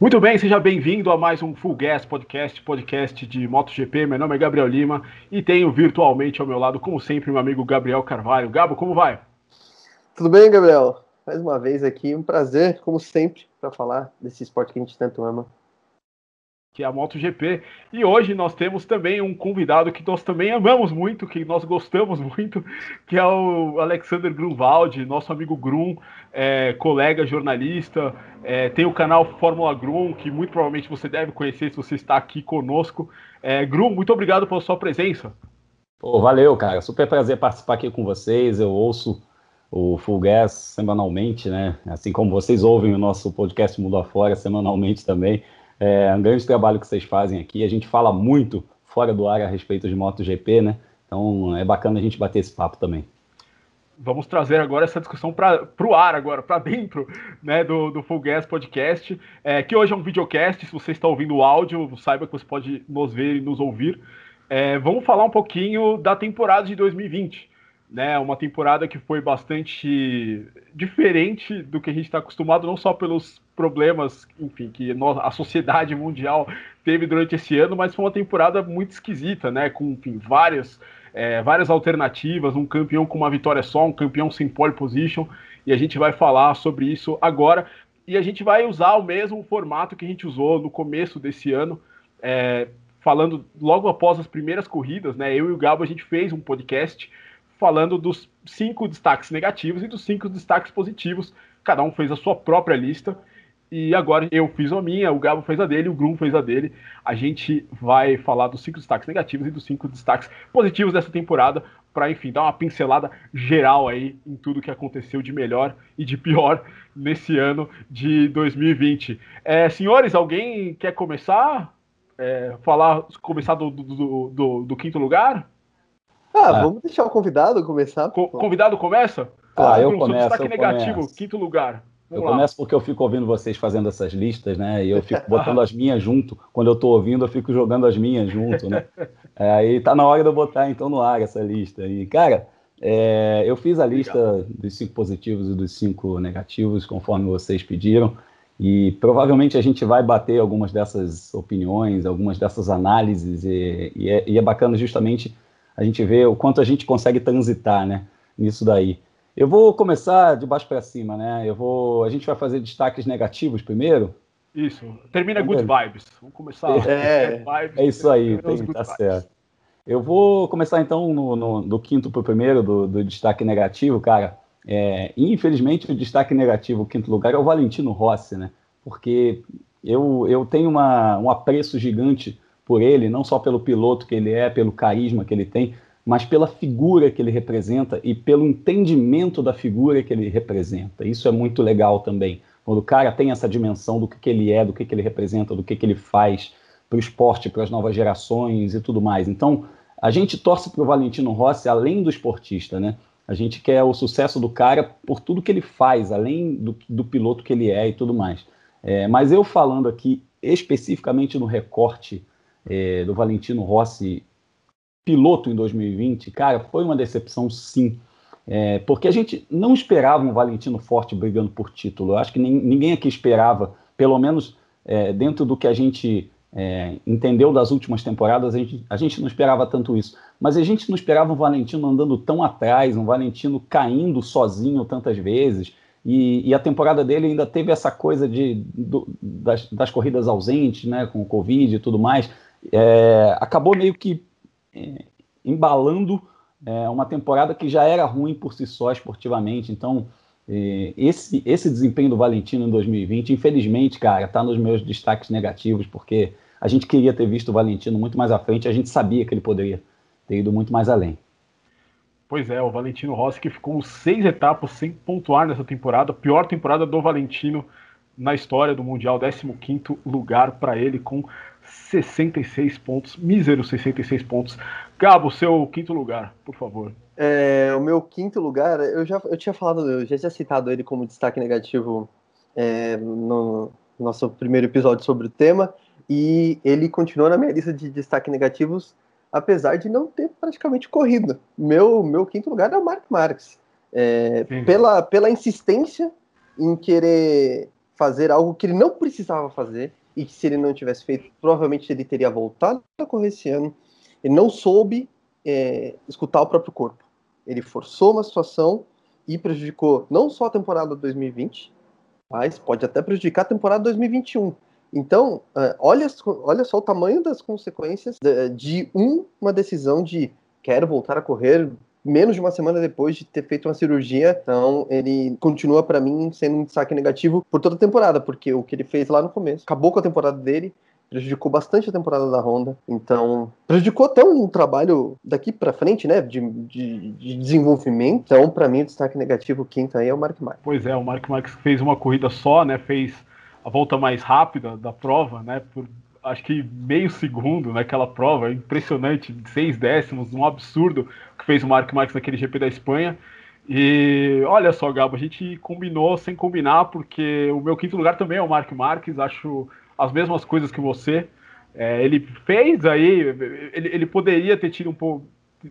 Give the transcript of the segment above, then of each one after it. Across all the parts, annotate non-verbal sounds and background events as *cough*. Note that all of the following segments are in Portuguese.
Muito bem, seja bem-vindo a mais um Full Gas Podcast, podcast de MotoGP. Meu nome é Gabriel Lima e tenho virtualmente ao meu lado, como sempre, meu amigo Gabriel Carvalho. Gabo, como vai? Tudo bem, Gabriel? Mais uma vez aqui, um prazer, como sempre, para falar desse esporte que a gente tanto ama que é a MotoGP. E hoje nós temos também um convidado que nós também amamos muito, que nós gostamos muito, que é o Alexander Grunwald, nosso amigo Grum, é, colega jornalista, é, tem o canal Fórmula Grum, que muito provavelmente você deve conhecer se você está aqui conosco. É, Grum, muito obrigado pela sua presença. Pô, valeu, cara. Super prazer participar aqui com vocês. Eu ouço o Full Gas semanalmente, né? Assim como vocês ouvem o nosso podcast Mundo Afora semanalmente também. É um grande trabalho que vocês fazem aqui. A gente fala muito fora do ar a respeito de MotoGP, né? Então é bacana a gente bater esse papo também. Vamos trazer agora essa discussão para o ar, agora, para dentro né, do, do Full Gas Podcast, é, que hoje é um videocast. Se você está ouvindo o áudio, saiba que você pode nos ver e nos ouvir. É, vamos falar um pouquinho da temporada de 2020 né? Uma temporada que foi bastante diferente do que a gente está acostumado, não só pelos problemas, enfim, que a sociedade mundial teve durante esse ano, mas foi uma temporada muito esquisita, né? Com enfim, várias, é, várias alternativas, um campeão com uma vitória só, um campeão sem pole position, e a gente vai falar sobre isso agora. E a gente vai usar o mesmo formato que a gente usou no começo desse ano. É, falando logo após as primeiras corridas, né? Eu e o Gabo a gente fez um podcast falando dos cinco destaques negativos e dos cinco destaques positivos. Cada um fez a sua própria lista. E agora eu fiz a minha, o Gabo fez a dele, o Grum fez a dele. A gente vai falar dos cinco destaques negativos e dos cinco destaques positivos dessa temporada, para enfim dar uma pincelada geral aí em tudo que aconteceu de melhor e de pior nesse ano de 2020. É, senhores, alguém quer começar? É, falar, começar do, do, do, do quinto lugar? Ah, ah, vamos deixar o convidado começar. Co convidado começa? Ah, eu começo. Destaque eu negativo, começo. quinto lugar. Vamos eu lá. começo porque eu fico ouvindo vocês fazendo essas listas, né? E eu fico botando as minhas junto. Quando eu tô ouvindo, eu fico jogando as minhas junto, né? É, aí tá na hora de eu botar então no ar essa lista. E, cara, é, eu fiz a lista Obrigado. dos cinco positivos e dos cinco negativos, conforme vocês pediram. E provavelmente a gente vai bater algumas dessas opiniões, algumas dessas análises, e, e, é, e é bacana justamente a gente vê o quanto a gente consegue transitar, né, nisso daí. Eu vou começar de baixo para cima, né? Eu vou, a gente vai fazer destaques negativos primeiro. Isso. Termina good vibes. Vamos começar. É, é isso aí, tem, tá vibes. certo. Eu vou começar então no, no do quinto para o primeiro, do, do, destaque negativo, cara. É, infelizmente, o destaque negativo, o quinto lugar, é o Valentino Rossi, né? Porque eu, eu tenho uma, um apreço gigante por ele, não só pelo piloto que ele é, pelo carisma que ele tem, mas pela figura que ele representa e pelo entendimento da figura que ele representa. Isso é muito legal também. Quando o cara tem essa dimensão do que, que ele é, do que, que ele representa, do que, que ele faz para o esporte, para as novas gerações e tudo mais. Então, a gente torce para o Valentino Rossi além do esportista, né? A gente quer o sucesso do cara por tudo que ele faz, além do, do piloto que ele é e tudo mais. É, mas eu falando aqui especificamente no recorte é, do Valentino Rossi piloto em 2020, cara, foi uma decepção sim. É, porque a gente não esperava um Valentino forte brigando por título. Eu acho que nem, ninguém aqui esperava, pelo menos é, dentro do que a gente é, entendeu das últimas temporadas, a gente, a gente não esperava tanto isso. Mas a gente não esperava um Valentino andando tão atrás, um Valentino caindo sozinho tantas vezes. E, e a temporada dele ainda teve essa coisa de, do, das, das corridas ausentes, né, com o Covid e tudo mais é, acabou meio que é, embalando é, uma temporada que já era ruim por si só esportivamente. Então, é, esse, esse desempenho do Valentino em 2020, infelizmente, cara, está nos meus destaques negativos, porque a gente queria ter visto o Valentino muito mais à frente, a gente sabia que ele poderia ter ido muito mais além. Pois é, o Valentino Rossi que ficou seis etapas sem pontuar nessa temporada, pior temporada do Valentino na história do Mundial, 15º lugar para ele com 66 pontos, míseros 66 pontos. Gabo, seu quinto lugar, por favor. É, o meu quinto lugar, eu já eu tinha falado, eu já tinha citado ele como destaque negativo é, no nosso primeiro episódio sobre o tema, e ele continua na minha lista de destaque negativos, apesar de não ter praticamente corrido. Meu, meu quinto lugar é o Mark Marques. É, pela, pela insistência em querer fazer algo que ele não precisava fazer e que se ele não tivesse feito, provavelmente ele teria voltado a correr esse ano. Ele não soube é, escutar o próprio corpo. Ele forçou uma situação e prejudicou não só a temporada 2020, mas pode até prejudicar a temporada 2021. Então, é, olha, olha só o tamanho das consequências de, de uma decisão de quero voltar a correr menos de uma semana depois de ter feito uma cirurgia. Então, ele continua para mim sendo um destaque negativo por toda a temporada, porque o que ele fez lá no começo acabou com a temporada dele, prejudicou bastante a temporada da Honda. Então, prejudicou até um trabalho daqui para frente, né, de, de, de desenvolvimento. Então, para mim, o destaque negativo quinto aí é o Mark Marques. Pois é, o Mark Marques fez uma corrida só, né, fez a volta mais rápida da prova, né, por acho que meio segundo naquela prova, impressionante, seis décimos, um absurdo fez o Mark Marques naquele GP da Espanha. E olha só, Gabo, a gente combinou sem combinar, porque o meu quinto lugar também é o Mark Marques, acho as mesmas coisas que você. É, ele fez aí, ele, ele poderia ter tido um pouco,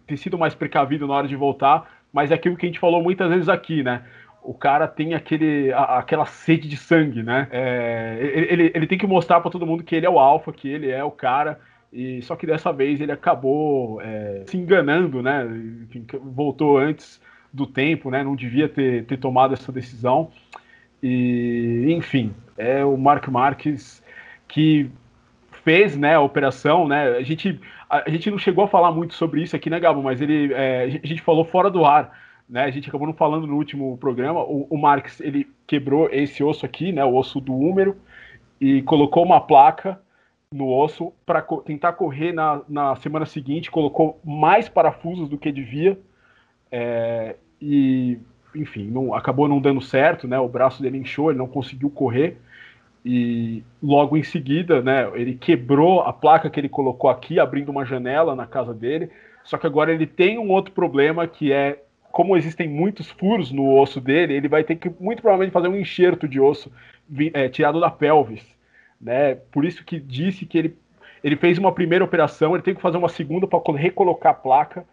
ter sido mais precavido na hora de voltar, mas é aquilo que a gente falou muitas vezes aqui, né? o cara tem aquele, a, aquela sede de sangue, né? É, ele, ele tem que mostrar para todo mundo que ele é o alfa, que ele é o cara. E só que dessa vez ele acabou é, se enganando, né? Enfim, voltou antes do tempo, né? Não devia ter, ter tomado essa decisão. E enfim, é o Mark Marques que fez, né, a operação, né? A gente a, gente não chegou a falar muito sobre isso aqui, né, Gabo? Mas ele é, a gente falou fora do ar né? A gente acabou não falando no último programa. O, o Marx ele quebrou esse osso aqui, né? O osso do húmero e colocou uma placa no osso para co tentar correr na, na semana seguinte. Colocou mais parafusos do que devia é, e enfim, não, acabou não dando certo, né? O braço dele inchou, ele não conseguiu correr e logo em seguida, né? Ele quebrou a placa que ele colocou aqui, abrindo uma janela na casa dele. Só que agora ele tem um outro problema que é como existem muitos furos no osso dele, ele vai ter que muito provavelmente fazer um enxerto de osso é, tirado da pelvis, né? Por isso que disse que ele ele fez uma primeira operação, ele tem que fazer uma segunda para recolocar a placa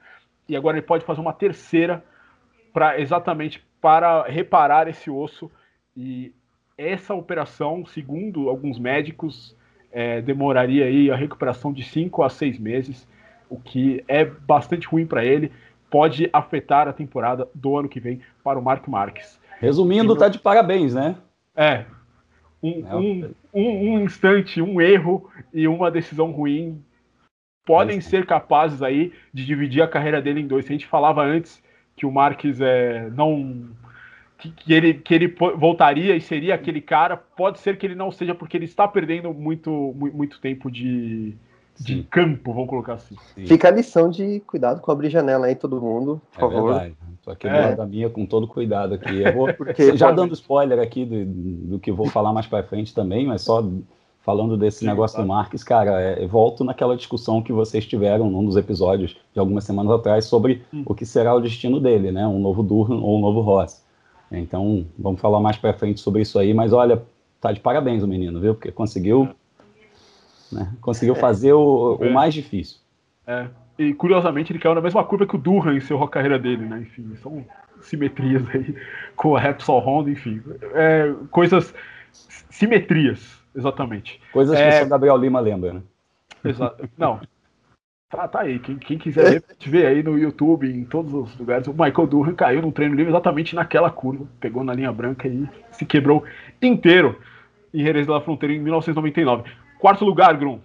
e agora ele pode fazer uma terceira para exatamente para reparar esse osso e essa operação, segundo alguns médicos, é, demoraria aí a recuperação de 5 a 6 meses, o que é bastante ruim para ele pode afetar a temporada do ano que vem para o Marco Marques. Resumindo, tá de parabéns, né? É. Um, é um, um, um, instante, um erro e uma decisão ruim podem ser capazes aí de dividir a carreira dele em dois. A gente falava antes que o Marques é, não. Que, que, ele, que ele voltaria e seria aquele cara, pode ser que ele não seja, porque ele está perdendo muito, muito tempo de, de Sim. campo, vamos colocar assim. Sim. Fica a lição de cuidado com abrir janela aí, todo mundo, por é favor. Verdade. Tô aqui é. do lado da minha com todo cuidado aqui. Eu vou, *laughs* Porque, já dando spoiler aqui do, do que vou falar mais para frente também, mas só falando desse Sim, negócio do Marques, cara, é, volto naquela discussão que vocês tiveram num dos episódios de algumas semanas atrás sobre hum. o que será o destino dele, né? Um novo Durham ou um novo Ross. Então, vamos falar mais para frente sobre isso aí, mas olha, tá de parabéns o menino, viu? Porque conseguiu né? Conseguiu fazer o, o, é. mais difícil. É. E curiosamente ele caiu na mesma curva que o Durham encerrou a carreira dele, né? Enfim, são simetrias aí *laughs* com a Repsol Honda, enfim. É, coisas. Simetrias, exatamente. Coisas é, que só Gabriel Lima lembra, né? Exato. *laughs* Não. Tá, tá aí. Quem, quem quiser ver, pode ver aí no YouTube, em todos os lugares. O Michael Durham caiu num treino livre exatamente naquela curva. Pegou na linha branca e se quebrou inteiro em Jerez da Fronteira em 1999. Quarto lugar, Grum.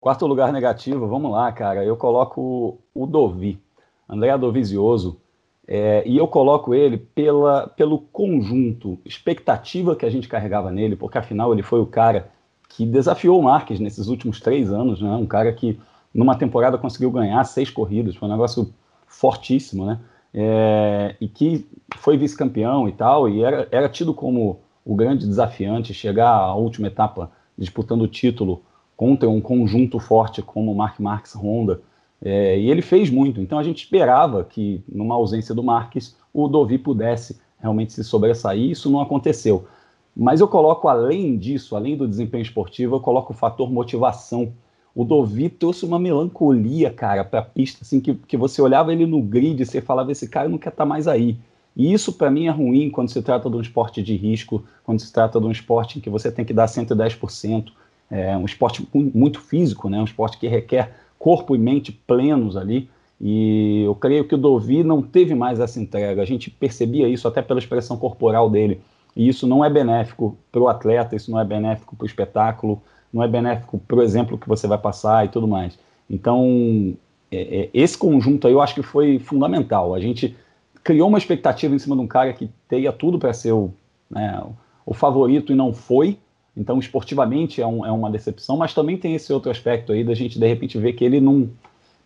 Quarto lugar negativo, vamos lá, cara. Eu coloco o Dovi, André Dovizioso, é, e eu coloco ele pela, pelo conjunto, expectativa que a gente carregava nele, porque afinal ele foi o cara que desafiou o Marques nesses últimos três anos, né? Um cara que numa temporada conseguiu ganhar seis corridas, foi um negócio fortíssimo, né? É, e que foi vice-campeão e tal, e era, era tido como o grande desafiante, chegar à última etapa disputando o título contra um conjunto forte como o Mark Marques Honda. É, e ele fez muito. Então a gente esperava que, numa ausência do Marques, o Dovi pudesse realmente se sobressair. Isso não aconteceu. Mas eu coloco, além disso, além do desempenho esportivo, eu coloco o fator motivação. O Dovi trouxe uma melancolia, cara, para a pista, assim, que, que você olhava ele no grid e você falava: esse cara não quer estar tá mais aí. E isso, para mim, é ruim quando se trata de um esporte de risco, quando se trata de um esporte em que você tem que dar 110%, é um esporte muito físico, né? um esporte que requer corpo e mente plenos ali. E eu creio que o Dovi não teve mais essa entrega. A gente percebia isso até pela expressão corporal dele. E isso não é benéfico para o atleta, isso não é benéfico para o espetáculo, não é benéfico para o exemplo que você vai passar e tudo mais. Então, é, é, esse conjunto aí eu acho que foi fundamental. A gente criou uma expectativa em cima de um cara que teria tudo para ser o, né, o favorito e não foi. Então, esportivamente é, um, é, uma decepção, mas também tem esse outro aspecto aí da gente de repente ver que ele não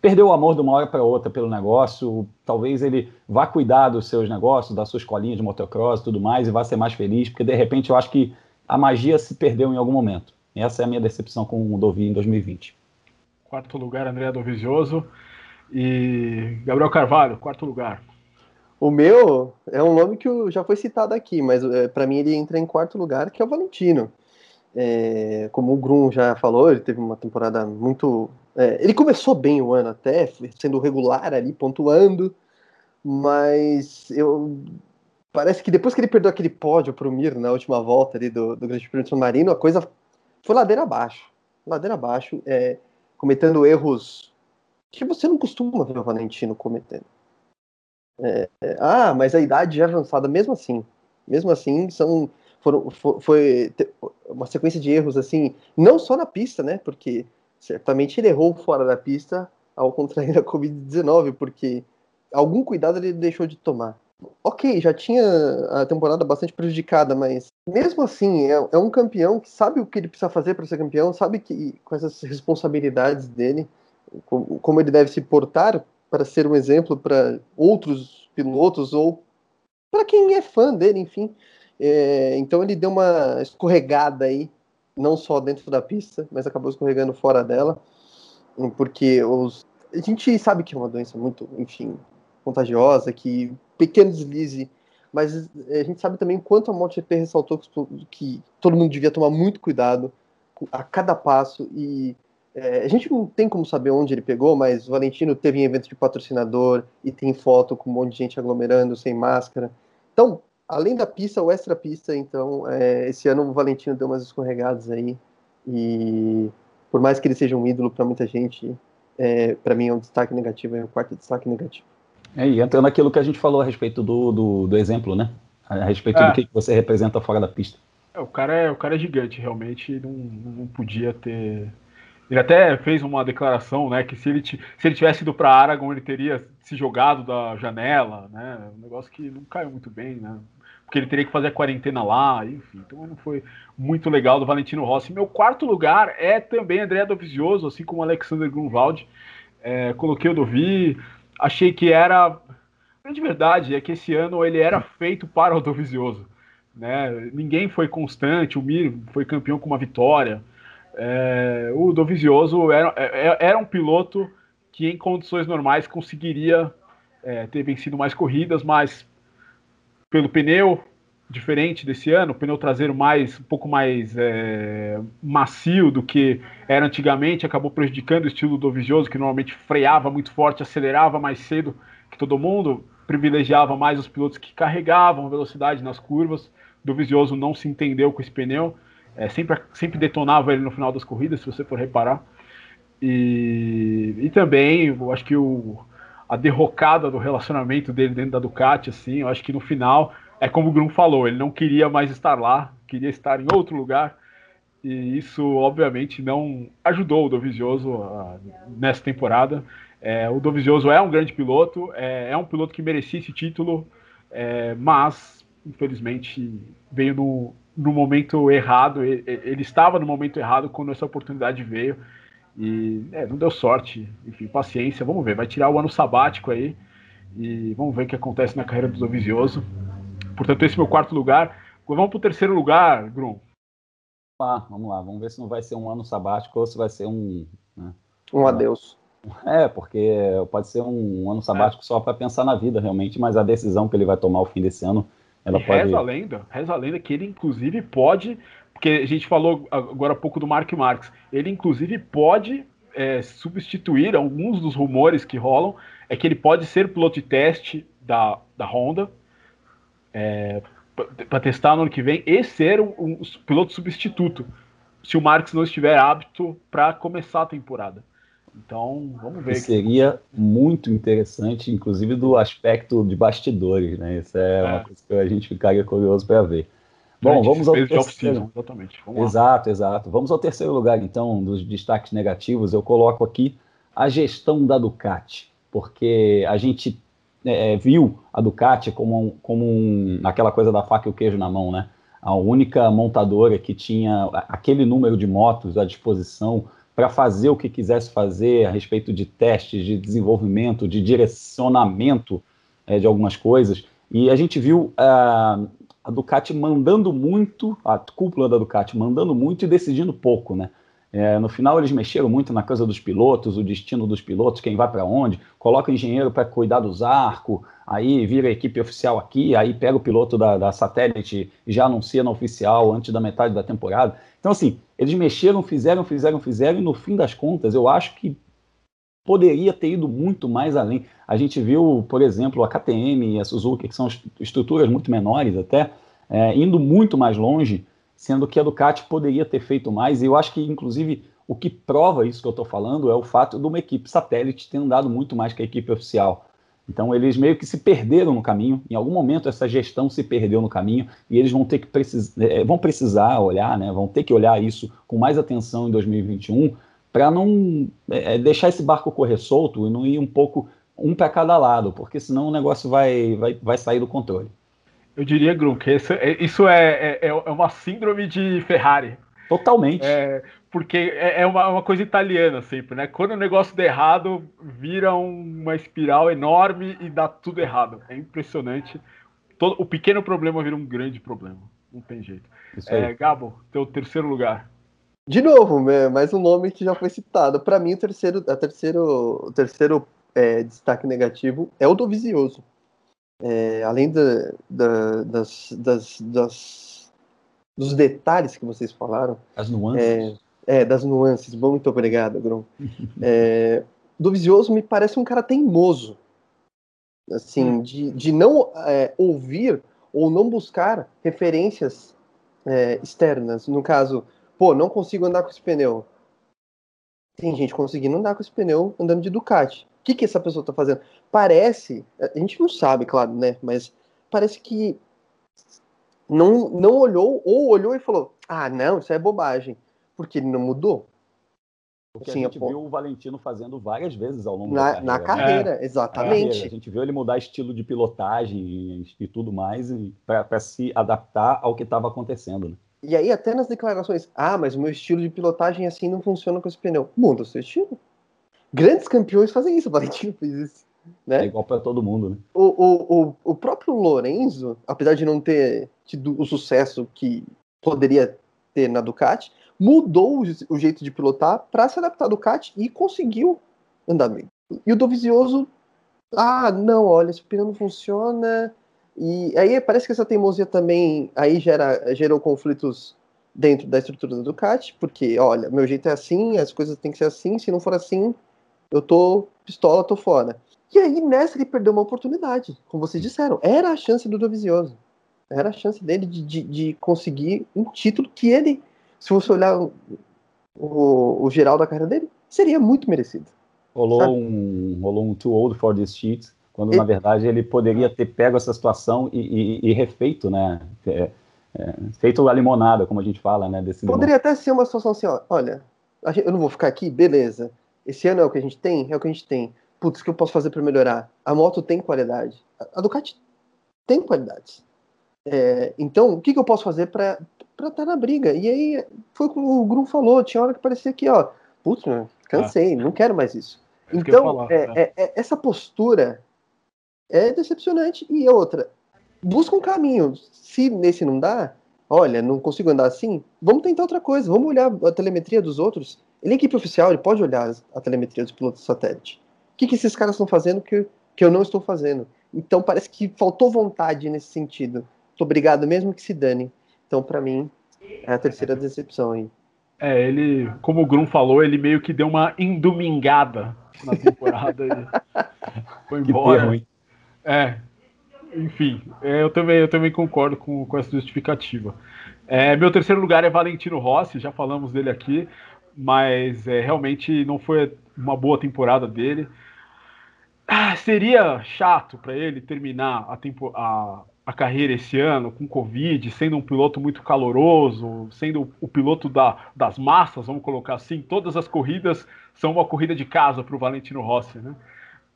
perdeu o amor de uma hora para outra pelo negócio. Talvez ele vá cuidar dos seus negócios, da sua escolinha de motocross e tudo mais, e vá ser mais feliz, porque de repente eu acho que a magia se perdeu em algum momento. Essa é a minha decepção com o Dovi em 2020. Quarto lugar, André Dovizioso. E Gabriel Carvalho, quarto lugar. O meu é um nome que já foi citado aqui, mas é, para mim ele entra em quarto lugar, que é o Valentino. É, como o Grum já falou, ele teve uma temporada muito. É, ele começou bem o ano até, sendo regular ali, pontuando, mas eu parece que depois que ele perdeu aquele pódio para o Mir na última volta ali do, do Grande Prêmio de São Marino, a coisa foi ladeira abaixo. Ladeira abaixo, é, cometendo erros que você não costuma ver o Valentino cometendo. É, ah, mas a idade é avançada, mesmo assim. Mesmo assim, são foram, foi, foi uma sequência de erros, assim, não só na pista, né? Porque certamente ele errou fora da pista ao contrair a Covid-19, porque algum cuidado ele deixou de tomar. Ok, já tinha a temporada bastante prejudicada, mas mesmo assim, é, é um campeão que sabe o que ele precisa fazer para ser campeão, sabe que com essas responsabilidades dele, como, como ele deve se portar para ser um exemplo para outros pilotos ou para quem é fã dele, enfim. É, então ele deu uma escorregada aí, não só dentro da pista, mas acabou escorregando fora dela, porque os, a gente sabe que é uma doença muito, enfim, contagiosa, que pequeno deslize, mas a gente sabe também quanto a MotoGP ressaltou que todo mundo devia tomar muito cuidado a cada passo e é, a gente não tem como saber onde ele pegou, mas o Valentino teve em evento de patrocinador e tem foto com um monte de gente aglomerando sem máscara. Então, além da pista, o extra pista, então, é, esse ano o Valentino deu umas escorregadas aí. E por mais que ele seja um ídolo para muita gente, é, para mim é um destaque negativo, é um quarto destaque negativo. É, e entra naquilo que a gente falou a respeito do, do, do exemplo, né? A respeito é. do que você representa fora da pista. É, o cara é, o cara é gigante, realmente não, não podia ter. Ele até fez uma declaração, né, que se ele, se ele tivesse ido para Aragon, ele teria se jogado da janela, né? Um negócio que não caiu muito bem, né? Porque ele teria que fazer a quarentena lá, enfim. Então não foi muito legal do Valentino Rossi. Meu quarto lugar é também André Dovizioso, assim como Alexander Grunwald. É, coloquei o Dovi, achei que era. De verdade, é que esse ano ele era feito para o Dovizioso. Né? Ninguém foi constante, o Mir foi campeão com uma vitória. É, o Dovizioso era, é, é, era um piloto que em condições normais conseguiria é, ter vencido mais corridas, mas pelo pneu diferente desse ano, pneu traseiro mais um pouco mais é, macio do que era antigamente, acabou prejudicando o estilo do Dovizioso, que normalmente freava muito forte, acelerava mais cedo que todo mundo, privilegiava mais os pilotos que carregavam velocidade nas curvas. Do Dovizioso não se entendeu com esse pneu, é, sempre, sempre detonava ele no final das corridas, se você for reparar. E, e também, eu acho que o, a derrocada do relacionamento dele dentro da Ducati, assim, eu acho que no final é como o Grum falou, ele não queria mais estar lá, queria estar em outro lugar. E isso, obviamente, não ajudou o Dovizioso uh, nessa temporada. É, o Dovizioso é um grande piloto, é, é um piloto que merecia esse título, é, mas, infelizmente, veio no, no momento errado. Ele, estava no momento errado quando essa oportunidade veio. E é, não deu sorte. Enfim, paciência. Vamos ver. Vai tirar o ano sabático aí. E vamos ver o que acontece na carreira do Dovizioso. Portanto, esse é meu quarto lugar. Vamos para o terceiro lugar, Grum. Ah, vamos lá, vamos ver se não vai ser um ano sabático ou se vai ser um. Né, um adeus. É, porque pode ser um ano sabático é. só para pensar na vida, realmente, mas a decisão que ele vai tomar ao fim desse ano, ela e pode. Reza a lenda, reza a lenda que ele, inclusive, pode. Porque a gente falou agora há pouco do Mark Marques. Ele, inclusive, pode é, substituir alguns dos rumores que rolam. É que ele pode ser piloto de teste da, da Honda é, para testar no ano que vem e ser um, um piloto substituto, se o Marques não estiver apto para começar a temporada. Então, vamos ver. Seria muito interessante, inclusive do aspecto de bastidores, né? Isso é, é. uma coisa que a gente ficaria curioso para ver. Bom, vamos ao terceiro. exatamente. Vamos exato, lá. exato. Vamos ao terceiro lugar, então, dos destaques negativos. Eu coloco aqui a gestão da Ducati, porque a gente é, é, viu a Ducati como, um, como um, aquela coisa da faca e o queijo na mão, né? A única montadora que tinha aquele número de motos à disposição para fazer o que quisesse fazer a respeito de testes, de desenvolvimento, de direcionamento é, de algumas coisas. E a gente viu a, a Ducati mandando muito, a cúpula da Ducati mandando muito e decidindo pouco, né? É, no final eles mexeram muito na coisa dos pilotos, o destino dos pilotos, quem vai para onde, coloca engenheiro para cuidar dos arcos, aí vira a equipe oficial aqui, aí pega o piloto da, da satélite e já anuncia na oficial antes da metade da temporada. Então, assim, eles mexeram, fizeram, fizeram, fizeram, e no fim das contas, eu acho que poderia ter ido muito mais além. A gente viu, por exemplo, a KTM e a Suzuki, que são estruturas muito menores até, é, indo muito mais longe sendo que a Ducati poderia ter feito mais, e eu acho que, inclusive, o que prova isso que eu estou falando é o fato de uma equipe satélite ter andado muito mais que a equipe oficial. Então, eles meio que se perderam no caminho, em algum momento essa gestão se perdeu no caminho, e eles vão ter que precis... É, vão precisar olhar, né, vão ter que olhar isso com mais atenção em 2021, para não é, é, deixar esse barco correr solto e não ir um pouco um para cada lado, porque senão o negócio vai, vai, vai sair do controle. Eu diria, Grum, que isso, é, isso é, é, é, uma síndrome de Ferrari. Totalmente. É, porque é, é uma, uma, coisa italiana sempre, né? Quando o negócio der errado, vira uma espiral enorme e dá tudo errado. É impressionante. Todo, o pequeno problema vira um grande problema. Não tem jeito. É, Gabo, teu terceiro lugar. De novo, mais um nome que já foi citado. Para mim, o terceiro, a terceiro, o terceiro é, destaque negativo é o do Vizioso é, além da, da, das, das, das, dos detalhes que vocês falaram. As nuances. É, é das nuances. Muito obrigado, Grum. *laughs* é, do Visioso me parece um cara teimoso. Assim, hum. de, de não é, ouvir ou não buscar referências é, externas. No caso, pô, não consigo andar com esse pneu. Tem gente conseguindo andar com esse pneu andando de Ducati que, que essa pessoa está fazendo? Parece, a gente não sabe, claro, né? Mas parece que não, não olhou, ou olhou e falou: ah, não, isso é bobagem, porque ele não mudou. Porque Sim, a gente viu o Valentino fazendo várias vezes ao longo na, da carreira. Na carreira, né? exatamente. Carreira. A gente viu ele mudar estilo de pilotagem e, e tudo mais para se adaptar ao que estava acontecendo. Né? E aí, até nas declarações, ah, mas o meu estilo de pilotagem assim não funciona com esse pneu. Muda o seu estilo. Grandes campeões fazem isso, o Valentino fez isso. Né? É igual para todo mundo, né? O, o, o, o próprio Lorenzo, apesar de não ter tido o sucesso que poderia ter na Ducati, mudou o, o jeito de pilotar para se adaptar à Ducati e conseguiu andar bem. E o Dovizioso, ah, não, olha, esse pneu não funciona. E aí parece que essa teimosia também aí gera, gerou conflitos dentro da estrutura da Ducati, porque, olha, meu jeito é assim, as coisas têm que ser assim, se não for assim, eu tô pistola, tô fora. E aí, nessa, ele perdeu uma oportunidade, como vocês disseram. Era a chance do Dovizioso. Era a chance dele de, de, de, conseguir um título que ele, se você olhar o, o, o geral da carreira dele, seria muito merecido. Rolou um, rolou um too old for this shit, quando na verdade ele poderia ter pego essa situação e, e, e refeito, né? É, é, feito a limonada, como a gente fala, né? Desse poderia limão. até ser uma situação assim, ó, olha, eu não vou ficar aqui, beleza. Esse ano é o que a gente tem? É o que a gente tem. Putz, o que eu posso fazer para melhorar? A moto tem qualidade. A Ducati tem qualidades. É, então, o que, que eu posso fazer para estar tá na briga? E aí, foi o que o Grum falou. Tinha hora que parecia que, ó, putz, cansei, ah. não quero mais isso. É então, falar, é, é, é, essa postura é decepcionante. E outra, busca um caminho. Se nesse não dá, olha, não consigo andar assim, vamos tentar outra coisa. Vamos olhar a telemetria dos outros ele é equipe oficial, ele pode olhar a telemetria dos pilotos satélite. O que, que esses caras estão fazendo que, que eu não estou fazendo? Então parece que faltou vontade nesse sentido. Muito obrigado, mesmo que se dane. Então, para mim, é a terceira decepção aí. É, ele, como o Grum falou, ele meio que deu uma endumingada na temporada. e *laughs* foi embora. Que termo, é. Enfim, é, eu também, eu também concordo com, com essa justificativa. É, meu terceiro lugar é Valentino Rossi, já falamos dele aqui, mas é, realmente não foi uma boa temporada dele. Ah, seria chato para ele terminar a, tempo, a, a carreira esse ano com Covid, sendo um piloto muito caloroso, sendo o piloto da, das massas, vamos colocar assim. Todas as corridas são uma corrida de casa para o Valentino Rossi, né?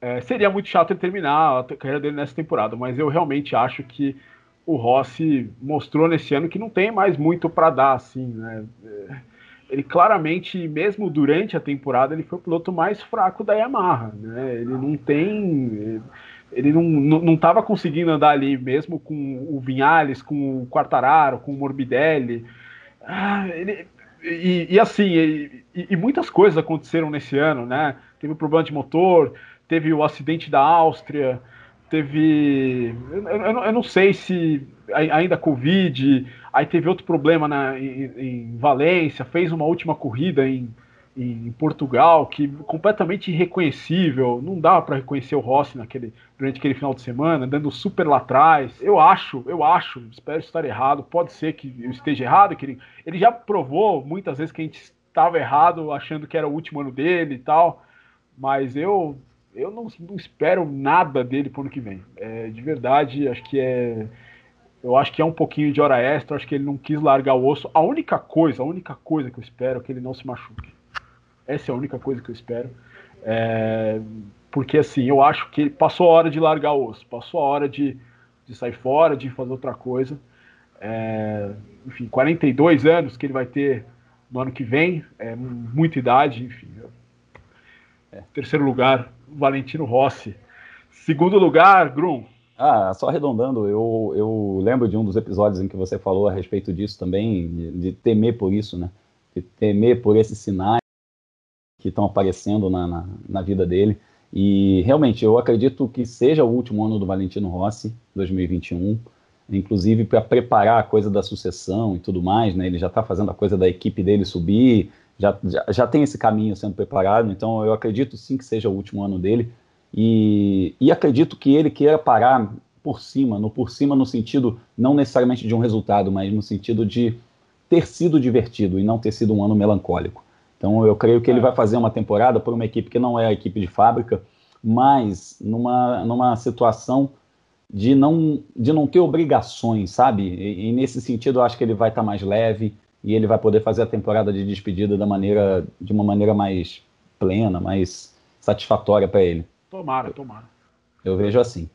É, seria muito chato ele terminar a carreira dele nessa temporada, mas eu realmente acho que o Rossi mostrou nesse ano que não tem mais muito para dar, assim, né? É, ele claramente, mesmo durante a temporada, ele foi o piloto mais fraco da Yamaha, né? Ele não tem, ele não estava conseguindo andar ali mesmo com o Vinhales, com o Quartararo, com o Morbidelli. Ah, ele, e, e assim, e, e, muitas coisas aconteceram nesse ano, né? Teve o problema de motor, teve o acidente da Áustria, teve. Eu, eu, eu não sei se ainda Covid, aí teve outro problema na, em, em Valência, fez uma última corrida em, em Portugal que completamente irreconhecível, não dava para reconhecer o Rossi naquele, durante aquele final de semana, andando super lá atrás. Eu acho, eu acho, espero estar errado, pode ser que eu esteja errado, que ele, ele já provou muitas vezes que a gente estava errado, achando que era o último ano dele e tal, mas eu eu não, não espero nada dele pro ano que vem. É, de verdade, acho que é. Eu acho que é um pouquinho de hora extra, acho que ele não quis largar o osso. A única coisa, a única coisa que eu espero é que ele não se machuque. Essa é a única coisa que eu espero. É, porque assim, eu acho que passou a hora de largar o osso, passou a hora de, de sair fora, de fazer outra coisa. É, enfim, 42 anos que ele vai ter no ano que vem, é muita idade, enfim. É, terceiro lugar, Valentino Rossi. Segundo lugar, Grum. Ah, só arredondando, eu, eu lembro de um dos episódios em que você falou a respeito disso também, de, de temer por isso, né? De temer por esses sinais que estão aparecendo na, na, na, vida dele. E realmente, eu acredito que seja o último ano do Valentino Rossi, 2021, inclusive para preparar a coisa da sucessão e tudo mais, né? Ele já está fazendo a coisa da equipe dele subir, já, já, já tem esse caminho sendo preparado, então eu acredito sim que seja o último ano dele. E, e acredito que ele queira parar por cima, no por cima no sentido não necessariamente de um resultado, mas no sentido de ter sido divertido e não ter sido um ano melancólico. Então eu creio que ele é. vai fazer uma temporada por uma equipe que não é a equipe de fábrica, mas numa, numa situação de não, de não ter obrigações, sabe? E, e nesse sentido eu acho que ele vai estar tá mais leve, e ele vai poder fazer a temporada de despedida da maneira, de uma maneira mais plena, mais satisfatória para ele. Tomara, tomara. Eu vejo assim.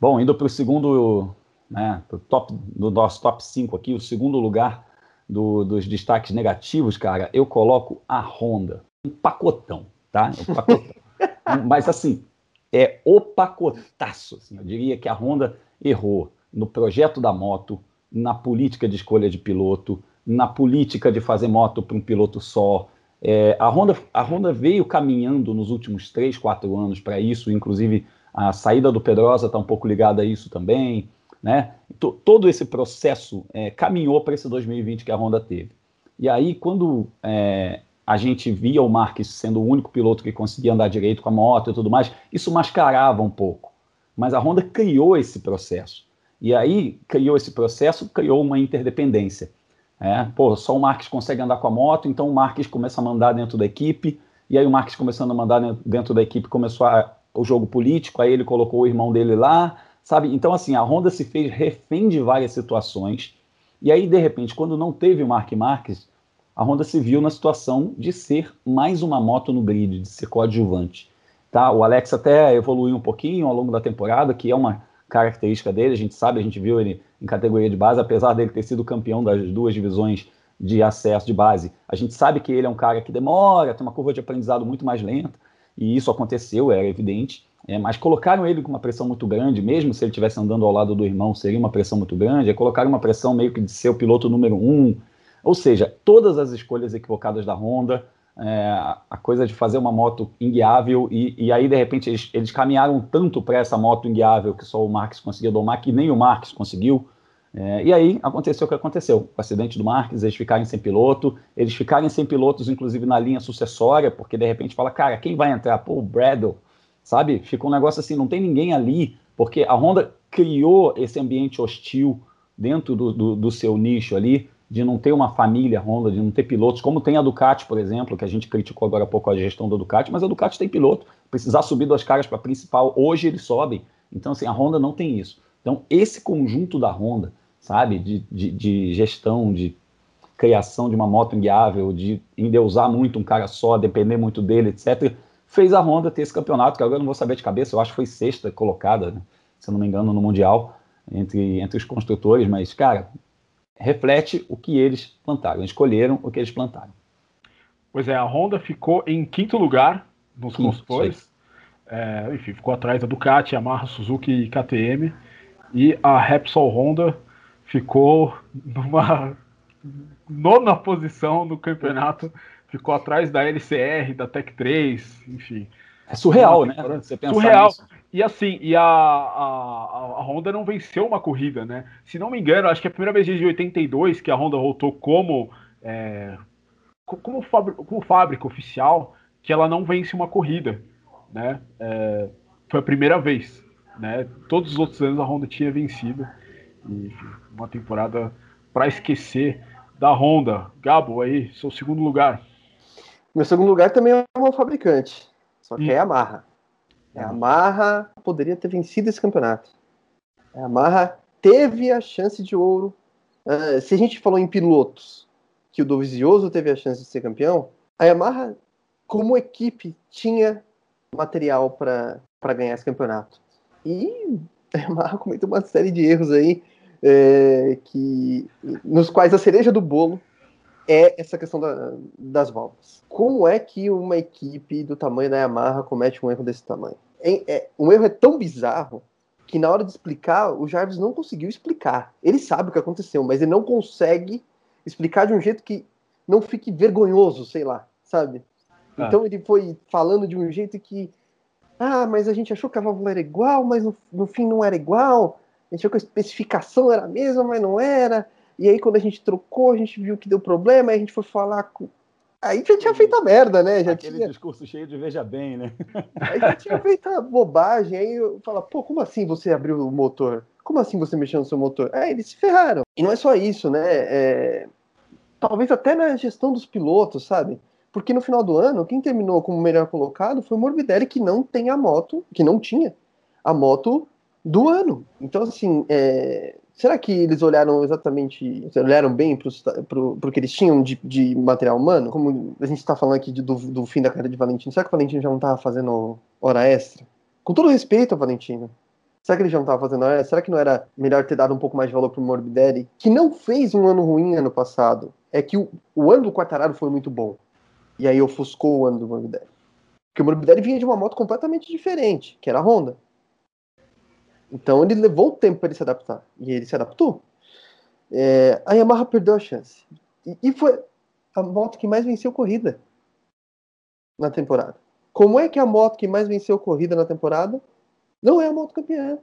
Bom, indo para o segundo, né, pro top, do nosso top 5 aqui, o segundo lugar do, dos destaques negativos, cara, eu coloco a Honda. Um pacotão, tá? Um pacotão. *laughs* Mas assim, é o pacotaço. Assim, eu diria que a Honda errou no projeto da moto, na política de escolha de piloto, na política de fazer moto para um piloto só. É, a, Honda, a Honda veio caminhando nos últimos 3, 4 anos para isso, inclusive a saída do Pedrosa está um pouco ligada a isso também. Né? todo esse processo é, caminhou para esse 2020 que a Honda teve. E aí, quando é, a gente via o Marques sendo o único piloto que conseguia andar direito com a moto e tudo mais, isso mascarava um pouco. Mas a Honda criou esse processo. E aí, criou esse processo, criou uma interdependência. É, pô, só o Marques consegue andar com a moto, então o Marques começa a mandar dentro da equipe, e aí o Marques começando a mandar dentro da equipe começou a, o jogo político, aí ele colocou o irmão dele lá, sabe? Então, assim, a Honda se fez refém de várias situações, e aí, de repente, quando não teve o Mark Marques, a Honda se viu na situação de ser mais uma moto no grid, de ser coadjuvante. Tá? O Alex até evoluiu um pouquinho ao longo da temporada, que é uma característica dele, a gente sabe, a gente viu ele em categoria de base, apesar dele ter sido campeão das duas divisões de acesso de base. A gente sabe que ele é um cara que demora, tem uma curva de aprendizado muito mais lenta, e isso aconteceu, era evidente. É, mas colocaram ele com uma pressão muito grande, mesmo se ele estivesse andando ao lado do irmão, seria uma pressão muito grande. É, colocaram uma pressão meio que de ser o piloto número um. Ou seja, todas as escolhas equivocadas da Honda, é, a coisa de fazer uma moto inguiável, e, e aí de repente eles, eles caminharam tanto para essa moto inguiável que só o Marques conseguia domar, que nem o Marques conseguiu. É, e aí aconteceu o que aconteceu. O acidente do Marques, eles ficarem sem piloto, eles ficarem sem pilotos, inclusive na linha sucessória, porque de repente fala, cara, quem vai entrar? Pô, o Bradle, sabe? Fica um negócio assim, não tem ninguém ali, porque a Honda criou esse ambiente hostil dentro do, do, do, seu nicho ali, de não ter uma família Honda, de não ter pilotos, como tem a Ducati, por exemplo, que a gente criticou agora há pouco a gestão da Ducati, mas a Ducati tem piloto, precisar subir duas caras para principal, hoje eles sobem. Então, assim, a Honda não tem isso. Então, esse conjunto da Honda, sabe, de, de, de gestão, de criação de uma moto inguiável, de endeusar muito um cara só, depender muito dele, etc., fez a Honda ter esse campeonato, que agora eu não vou saber de cabeça, eu acho que foi sexta colocada, né, se eu não me engano, no Mundial, entre, entre os construtores, mas, cara, reflete o que eles plantaram, escolheram o que eles plantaram. Pois é, a Honda ficou em quinto lugar nos Quinto, construtores, é, enfim, ficou atrás da Ducati, Yamaha, Suzuki e KTM, e a Repsol Honda ficou numa *laughs* nona posição no campeonato, ficou atrás da LCR, da Tech 3, enfim. É surreal, né? Você surreal. Nisso. E assim, e a, a, a Honda não venceu uma corrida, né? Se não me engano, acho que é a primeira vez desde 82 que a Honda voltou como, é, como, fábrica, como fábrica oficial que ela não vence uma corrida, né? É, foi a primeira vez, né? Todos os outros anos a Honda tinha vencido. E, uma temporada para esquecer da Honda. Gabo, aí, seu segundo lugar. Meu segundo lugar também é uma fabricante, só que hum. é a Yamaha. É a Yamaha poderia ter vencido esse campeonato. A Yamaha teve a chance de ouro. Uh, se a gente falou em pilotos, que o Dovizioso teve a chance de ser campeão, a Yamaha, como equipe, tinha material para ganhar esse campeonato. E *laughs* a Yamaha cometeu uma série de erros aí é, que, nos quais a cereja do bolo é essa questão da, das válvulas. Como é que uma equipe do tamanho da Yamaha comete um erro desse tamanho? É, é, um erro é tão bizarro que na hora de explicar, o Jarvis não conseguiu explicar. Ele sabe o que aconteceu, mas ele não consegue explicar de um jeito que não fique vergonhoso, sei lá, sabe? Ah. Então ele foi falando de um jeito que, ah, mas a gente achou que a válvula era igual, mas no, no fim não era igual a gente viu que a especificação era a mesma, mas não era. E aí, quando a gente trocou, a gente viu que deu problema, aí a gente foi falar com. Aí já tinha feito a merda, né? Já Aquele tinha... discurso cheio de veja bem, né? Aí já tinha feito a bobagem. Aí eu falo, pô, como assim você abriu o motor? Como assim você mexeu no seu motor? Aí eles se ferraram. E não é só isso, né? É... Talvez até na gestão dos pilotos, sabe? Porque no final do ano, quem terminou como melhor colocado foi o Morbidelli, que não tem a moto, que não tinha a moto do ano. Então, assim, é, será que eles olharam exatamente, olharam bem para o que eles tinham de, de, material humano? Como a gente está falando aqui de, do, do, fim da carreira de Valentino, será que o Valentino já não estava fazendo hora extra? Com todo respeito ao Valentino, será que ele já não estava fazendo hora extra? Será que não era melhor ter dado um pouco mais de valor para o Morbidelli? Que não fez um ano ruim ano passado. É que o, o ano do Quartararo foi muito bom. E aí ofuscou o ano do Morbidelli. Porque o Morbidelli vinha de uma moto completamente diferente, que era a Honda. Então ele levou o tempo para ele se adaptar. E ele se adaptou. É, a Yamaha perdeu a chance. E, e, foi a moto que mais venceu corrida na temporada. Como é que a moto que mais venceu corrida na temporada não é a moto campeã?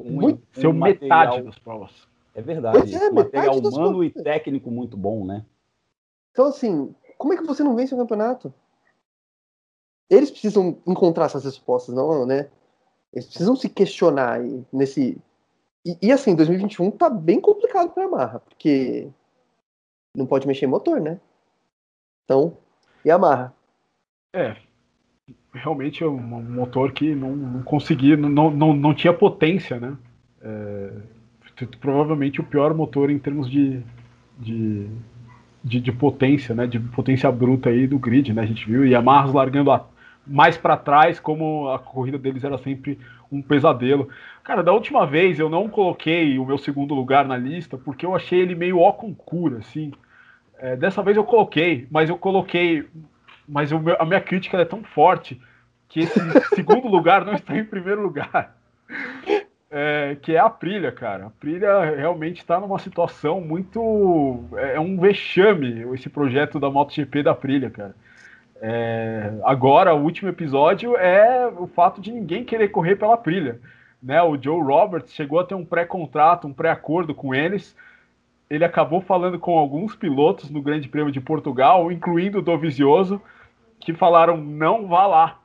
Muito, Seu metade das provas. É verdade. É, material humano e técnico muito bom, né? Então, assim, como é que você não vence o campeonato? Eles precisam encontrar essas respostas, não, né? Eles precisam se questionar nesse. E, e assim, 2021 tá bem complicado para a Yamaha, porque não pode mexer em motor, né? Então, Yamaha. É, realmente é um motor que não, não conseguia, não, não, não tinha potência, né? É, provavelmente o pior motor em termos de, de, de, de, potência, né? De potência bruta aí do grid, né? A gente viu Yamaha largando a, mais para trás, como a corrida deles era sempre um pesadelo. Cara, da última vez eu não coloquei o meu segundo lugar na lista porque eu achei ele meio ó com cura, assim. É, dessa vez eu coloquei, mas eu coloquei. Mas a minha crítica é tão forte que esse *laughs* segundo lugar não está em primeiro lugar. É, que é a Prilha, cara. A Prilha realmente está numa situação muito. É, é um vexame esse projeto da MotoGP da Prilha, cara. É, agora, o último episódio é o fato de ninguém querer correr pela Prilha. Né? O Joe Roberts chegou a ter um pré-contrato, um pré-acordo com eles. Ele acabou falando com alguns pilotos no Grande Prêmio de Portugal, incluindo o Dovizioso, que falaram: não vá lá,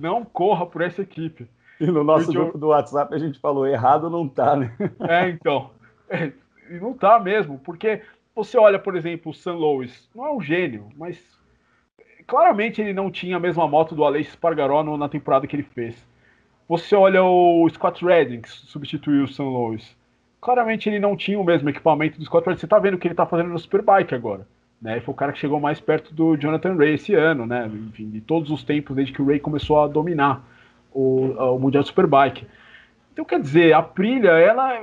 não corra por essa equipe. E no nosso grupo do WhatsApp a gente falou, errado não tá, né? *laughs* É, então. É, não tá mesmo, porque você olha, por exemplo, o Sam Lois, não é um gênio, mas claramente ele não tinha a mesma moto do Aleix Spargaró na temporada que ele fez. Você olha o Scott Redding, que substituiu o Sam Lois. Claramente ele não tinha o mesmo equipamento do Scott Redding. Você tá vendo o que ele tá fazendo no Superbike agora. Né? Foi o cara que chegou mais perto do Jonathan Ray esse ano, né? Enfim, de todos os tempos, desde que o Ray começou a dominar o, o Mundial Superbike. Então, quer dizer, a Prilha, ela,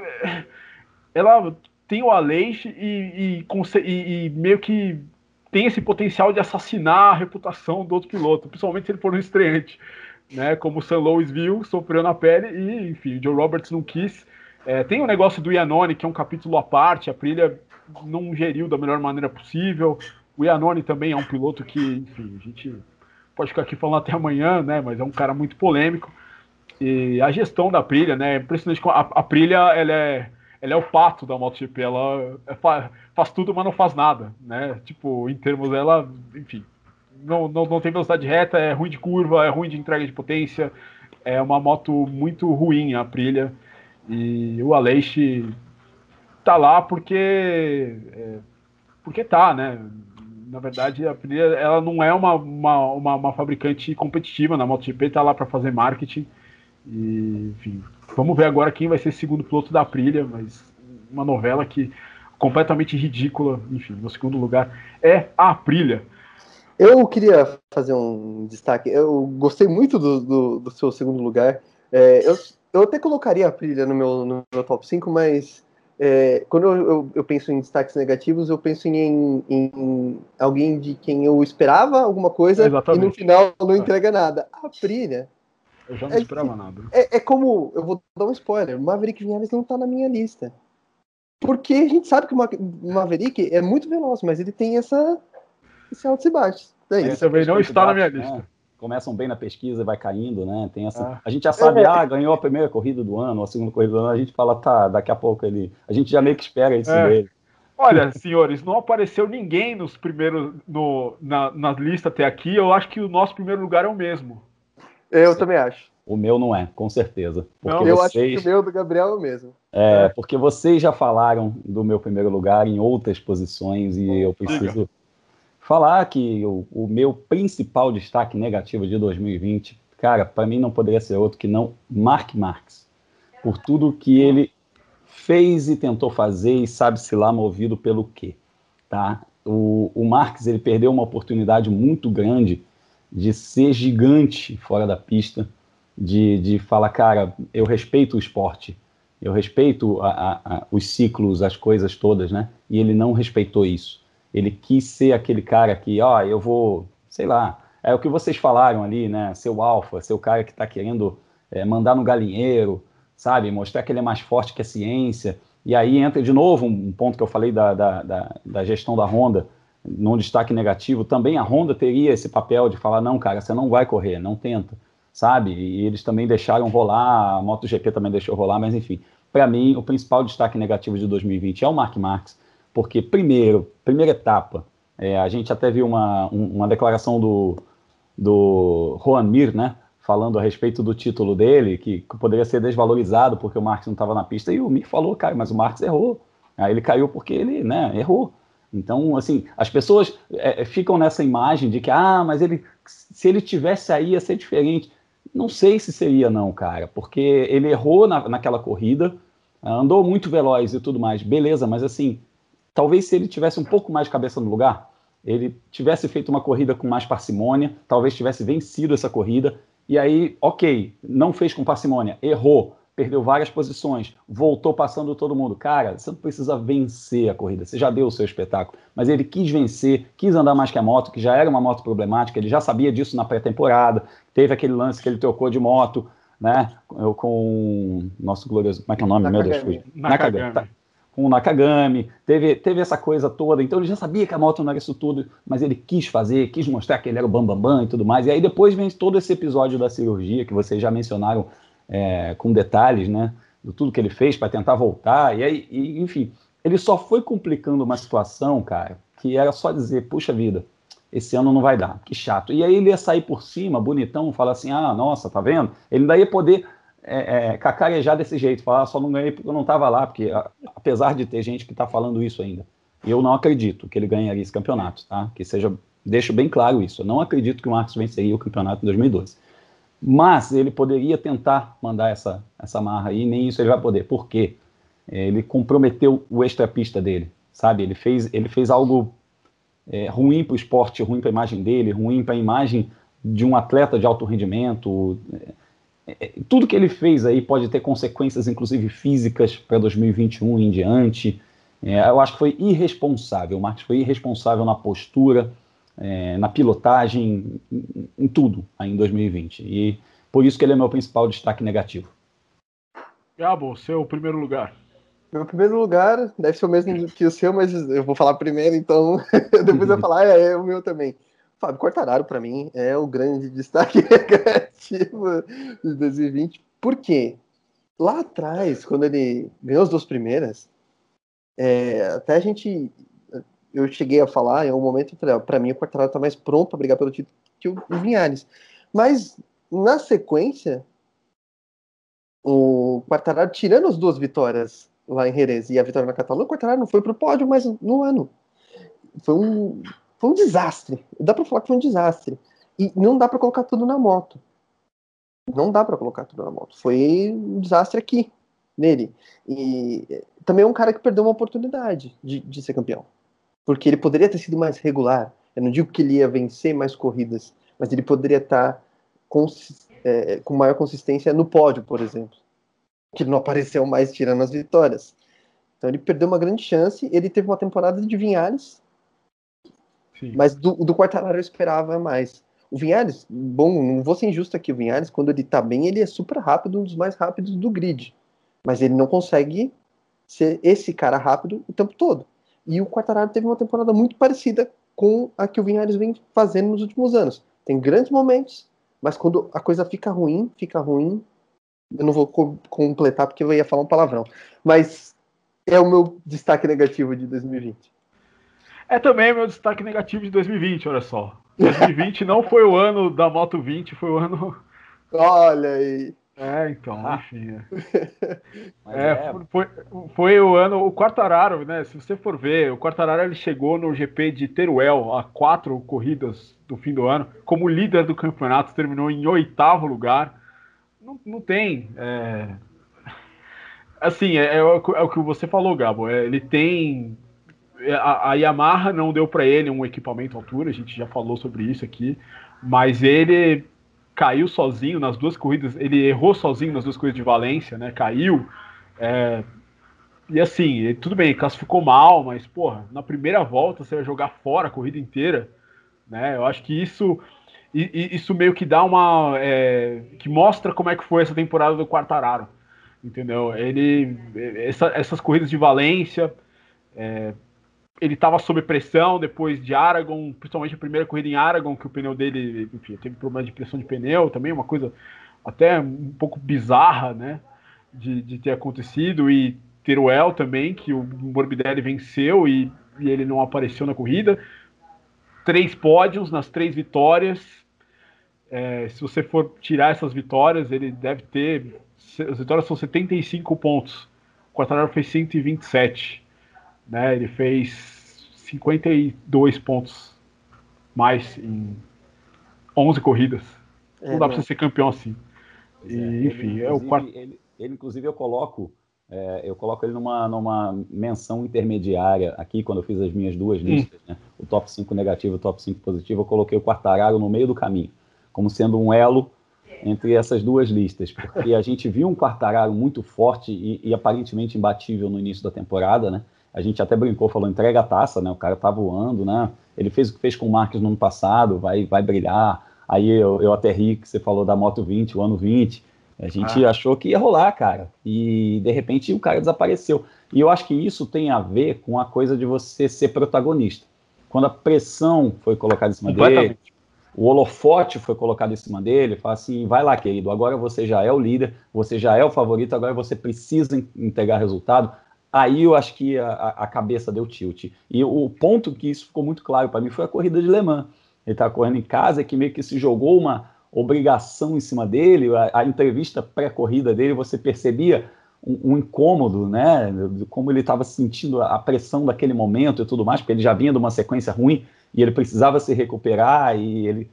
ela tem o Aleix e, e, e, e meio que tem esse potencial de assassinar a reputação do outro piloto, principalmente se ele for um estreante, né? Como o Sam Lois viu, sofreu na pele e, enfim, o Joe Roberts não quis. É, tem o negócio do Iannone, que é um capítulo à parte, a Prilha não geriu da melhor maneira possível. O Iannone também é um piloto que, enfim, a gente pode ficar aqui falando até amanhã, né? Mas é um cara muito polêmico. E a gestão da Prilha, né? É impressionante. A, a Prilha, ela é ela é o pato da MotoGP, ela é, faz tudo, mas não faz nada, né? Tipo, em termos dela, enfim, não, não, não tem velocidade reta, é ruim de curva, é ruim de entrega de potência, é uma moto muito ruim a Aprilia, e o Aleix tá lá porque é, porque tá, né? Na verdade, a Aprilia ela não é uma, uma, uma, uma fabricante competitiva na MotoGP, tá lá para fazer marketing, e, enfim, Vamos ver agora quem vai ser segundo piloto da Aprilia, mas uma novela que completamente ridícula, enfim, no segundo lugar é a Aprilia. Eu queria fazer um destaque. Eu gostei muito do, do, do seu segundo lugar. É, eu, eu até colocaria a Aprilia no meu, no meu top 5, mas é, quando eu, eu, eu, penso em destaques negativos, eu penso em, em, alguém de quem eu esperava alguma coisa Exatamente. e no final não entrega nada. A Aprilia eu já não é, esperava nada. É, é, como, eu vou dar um spoiler, Maverick Vinales não tá na minha lista. Porque a gente sabe que o Maverick é muito veloz, mas ele tem essa, esse altos e baixos. É isso. Ele também não está na minha né? lista. Né? Começam bem na pesquisa e vai caindo, né? Tem essa... Ah. A gente já sabe, é. ah, ganhou a primeira corrida do ano, a segunda corrida do ano, a gente fala, tá, daqui a pouco ele. A gente já meio que espera isso é. dele. Olha, senhores, não apareceu ninguém nos primeiros no, na, na lista até aqui. Eu acho que o nosso primeiro lugar é o mesmo. Eu também acho. O meu não é, com certeza. Porque eu vocês... acho que o meu do Gabriel é o mesmo. É, é, porque vocês já falaram do meu primeiro lugar em outras posições e eu preciso falar que o, o meu principal destaque negativo de 2020, cara, para mim não poderia ser outro que não Mark Marx. Por tudo que ele fez e tentou fazer e sabe-se lá movido pelo quê, tá? O, o Marx, ele perdeu uma oportunidade muito grande de ser gigante fora da pista, de, de falar, cara, eu respeito o esporte, eu respeito a, a, a, os ciclos, as coisas todas, né? E ele não respeitou isso. Ele quis ser aquele cara que, ó, eu vou, sei lá, é o que vocês falaram ali, né? Ser o alfa, ser o cara que está querendo é, mandar no galinheiro, sabe? Mostrar que ele é mais forte que a ciência. E aí entra de novo um ponto que eu falei da, da, da, da gestão da Honda num destaque negativo, também a Honda teria esse papel de falar, não, cara, você não vai correr, não tenta, sabe? E eles também deixaram rolar, a MotoGP também deixou rolar, mas enfim, para mim, o principal destaque negativo de 2020 é o Mark Marques, porque primeiro, primeira etapa, é, a gente até viu uma, uma declaração do, do Juan Mir, né, falando a respeito do título dele, que, poderia ser desvalorizado porque o Marques não estava na pista, e o Mir falou, cara, mas o Marques errou. Aí ele caiu porque ele, né, errou. Então, assim, as pessoas é, ficam nessa imagem de que, ah, mas ele, se ele tivesse aí ia ser diferente. Não sei se seria, não, cara, porque ele errou na, naquela corrida, andou muito veloz e tudo mais, beleza, mas assim, talvez se ele tivesse um pouco mais de cabeça no lugar, ele tivesse feito uma corrida com mais parcimônia, talvez tivesse vencido essa corrida, e aí, ok, não fez com parcimônia, errou, perdeu várias posições, voltou passando todo mundo. Cara, você não precisa vencer a corrida, você já deu o seu espetáculo. Mas ele quis vencer, quis andar mais que a moto, que já era uma moto problemática, ele já sabia disso na pré-temporada. Teve aquele lance que ele trocou de moto, né? Eu com nosso glorioso. Como é que é o nome? Nakagami. Meu Deus, Nakagami. Nakagami. Tá. Com o Nakagami, teve, teve essa coisa toda, então ele já sabia que a moto não era isso tudo, mas ele quis fazer, quis mostrar que ele era o bambambam bam, bam e tudo mais. E aí depois vem todo esse episódio da cirurgia que vocês já mencionaram é, com detalhes, né, do tudo que ele fez para tentar voltar, e aí, e, enfim, ele só foi complicando uma situação, cara, que era só dizer, puxa vida, esse ano não vai dar, que chato. E aí ele ia sair por cima, bonitão, falar assim, ah, nossa, tá vendo? Ele ainda ia poder é, é, cacarejar desse jeito, falar só não ganhei porque eu não estava lá, porque a, apesar de ter gente que está falando isso ainda, eu não acredito que ele ganharia esse campeonato, tá? Que seja, deixo bem claro isso, eu não acredito que o Marcos venceria o campeonato em 2012. Mas ele poderia tentar mandar essa, essa marra aí, nem isso ele vai poder. Por quê? É, ele comprometeu o extrapista dele, sabe? Ele fez, ele fez algo é, ruim para o esporte, ruim para a imagem dele, ruim para a imagem de um atleta de alto rendimento. É, é, tudo que ele fez aí pode ter consequências, inclusive físicas, para 2021 em diante. É, eu acho que foi irresponsável. O Marcos foi irresponsável na postura, é, na pilotagem, em, em, tudo aí em 2020. E por isso que ele é meu principal destaque negativo. Gabo, seu primeiro lugar. Meu primeiro lugar deve ser o mesmo que o seu, mas eu vou falar primeiro, então *laughs* depois eu vou falar, é, é o meu também. Fábio Quartararo, para mim, é o grande destaque *laughs* negativo de 2020. Por quê? Lá atrás, quando ele ganhou as duas primeiras, é, até a gente. Eu cheguei a falar, em um momento, para mim, o Quartararo está mais pronto para brigar pelo título que o Vinhares. Mas, na sequência, o Quartararo, tirando as duas vitórias lá em Jerez e a vitória na Catalunha, o Quartararo não foi para o pódio mais no ano. Foi um, foi um desastre. Dá para falar que foi um desastre. E não dá para colocar tudo na moto. Não dá para colocar tudo na moto. Foi um desastre aqui, nele. E também é um cara que perdeu uma oportunidade de, de ser campeão. Porque ele poderia ter sido mais regular. Eu não digo que ele ia vencer mais corridas, mas ele poderia estar com, é, com maior consistência no pódio, por exemplo que não apareceu mais tirando as vitórias. Então ele perdeu uma grande chance. Ele teve uma temporada de Vinhares, Sim. mas do, do Quartararo eu esperava mais. O Vinhares, bom, não vou ser injusto aqui, o Vinhares, quando ele tá bem, ele é super rápido, um dos mais rápidos do grid. Mas ele não consegue ser esse cara rápido o tempo todo. E o Quartararo teve uma temporada muito parecida com a que o Vinhares vem fazendo nos últimos anos. Tem grandes momentos, mas quando a coisa fica ruim, fica ruim eu não vou co completar porque eu ia falar um palavrão. Mas é o meu destaque negativo de 2020. É também meu destaque negativo de 2020, olha só. 2020 não foi o ano da Moto 20, foi o ano. *laughs* Olha aí. É, então, ah. enfim. É. *laughs* é, Foi, foi o ano, o Quartararo, né? Se você for ver, o Quartararo ele chegou no GP de Teruel a quatro corridas do fim do ano, como líder do campeonato, terminou em oitavo lugar não, não tem. É... Assim, é, é, o, é, o que você falou, Gabo. É, ele tem. É, a, a Yamaha não deu para ele um equipamento à altura, a gente já falou sobre isso aqui, mas ele caiu sozinho nas duas corridas, ele errou sozinho nas duas corridas de Valência, né? Caiu. É, e assim, tudo bem, classificou mal, mas, porra, na primeira volta você vai jogar fora a corrida inteira, né? Eu acho que isso e, e isso meio que dá uma. É, que mostra como é que foi essa temporada do Quartararo. Entendeu? Ele. Essa, essas corridas de Valência. É, ele estava sob pressão depois de Aragon, principalmente a primeira corrida em Aragon, que o pneu dele, enfim, teve problema de pressão de pneu também, uma coisa até um pouco bizarra, né, de, de ter acontecido, e Teruel também, que o Morbidelli venceu e, e ele não apareceu na corrida. Três pódios nas três vitórias, é, se você for tirar essas vitórias, ele deve ter. As vitórias são 75 pontos. O Quartararo fez 127. Né? Ele fez 52 pontos mais em 11 corridas. É, não dá para você ser campeão assim. E, é, enfim, ele, é o quarto. Ele, ele, inclusive, eu coloco. É, eu coloco ele numa, numa menção intermediária aqui, quando eu fiz as minhas duas hum. listas, hum. né? o top 5 negativo e o top 5 positivo, eu coloquei o Quartararo no meio do caminho como sendo um elo entre essas duas listas, porque a gente viu um Quartararo muito forte e, e, aparentemente imbatível no início da temporada, né? A gente até brincou, falou entrega a taça, né? O cara tá voando, né? Ele fez o que fez com o Marques no ano passado, vai, vai brilhar. Aí eu, eu até ri que você falou da Moto 20, o ano 20. A gente ah. achou que ia rolar, cara. E de repente o cara desapareceu. E eu acho que isso tem a ver com a coisa de você ser protagonista. Quando a pressão foi colocada em cima dele, o holofote foi colocado em cima dele, fala assim, vai lá, querido, agora você já é o líder, você já é o favorito, agora você precisa entregar resultado. Aí eu acho que a, a cabeça deu tilt. E o ponto que isso ficou muito claro para mim foi a corrida de Le Mans. Ele estava correndo em casa, que meio que se jogou uma, obrigação em cima dele, a, a entrevista pré-corrida dele, você percebia um, um, incômodo, né? Como ele estava sentindo a pressão daquele momento e tudo mais, porque ele já vinha de uma sequência ruim e ele precisava se recuperar e ele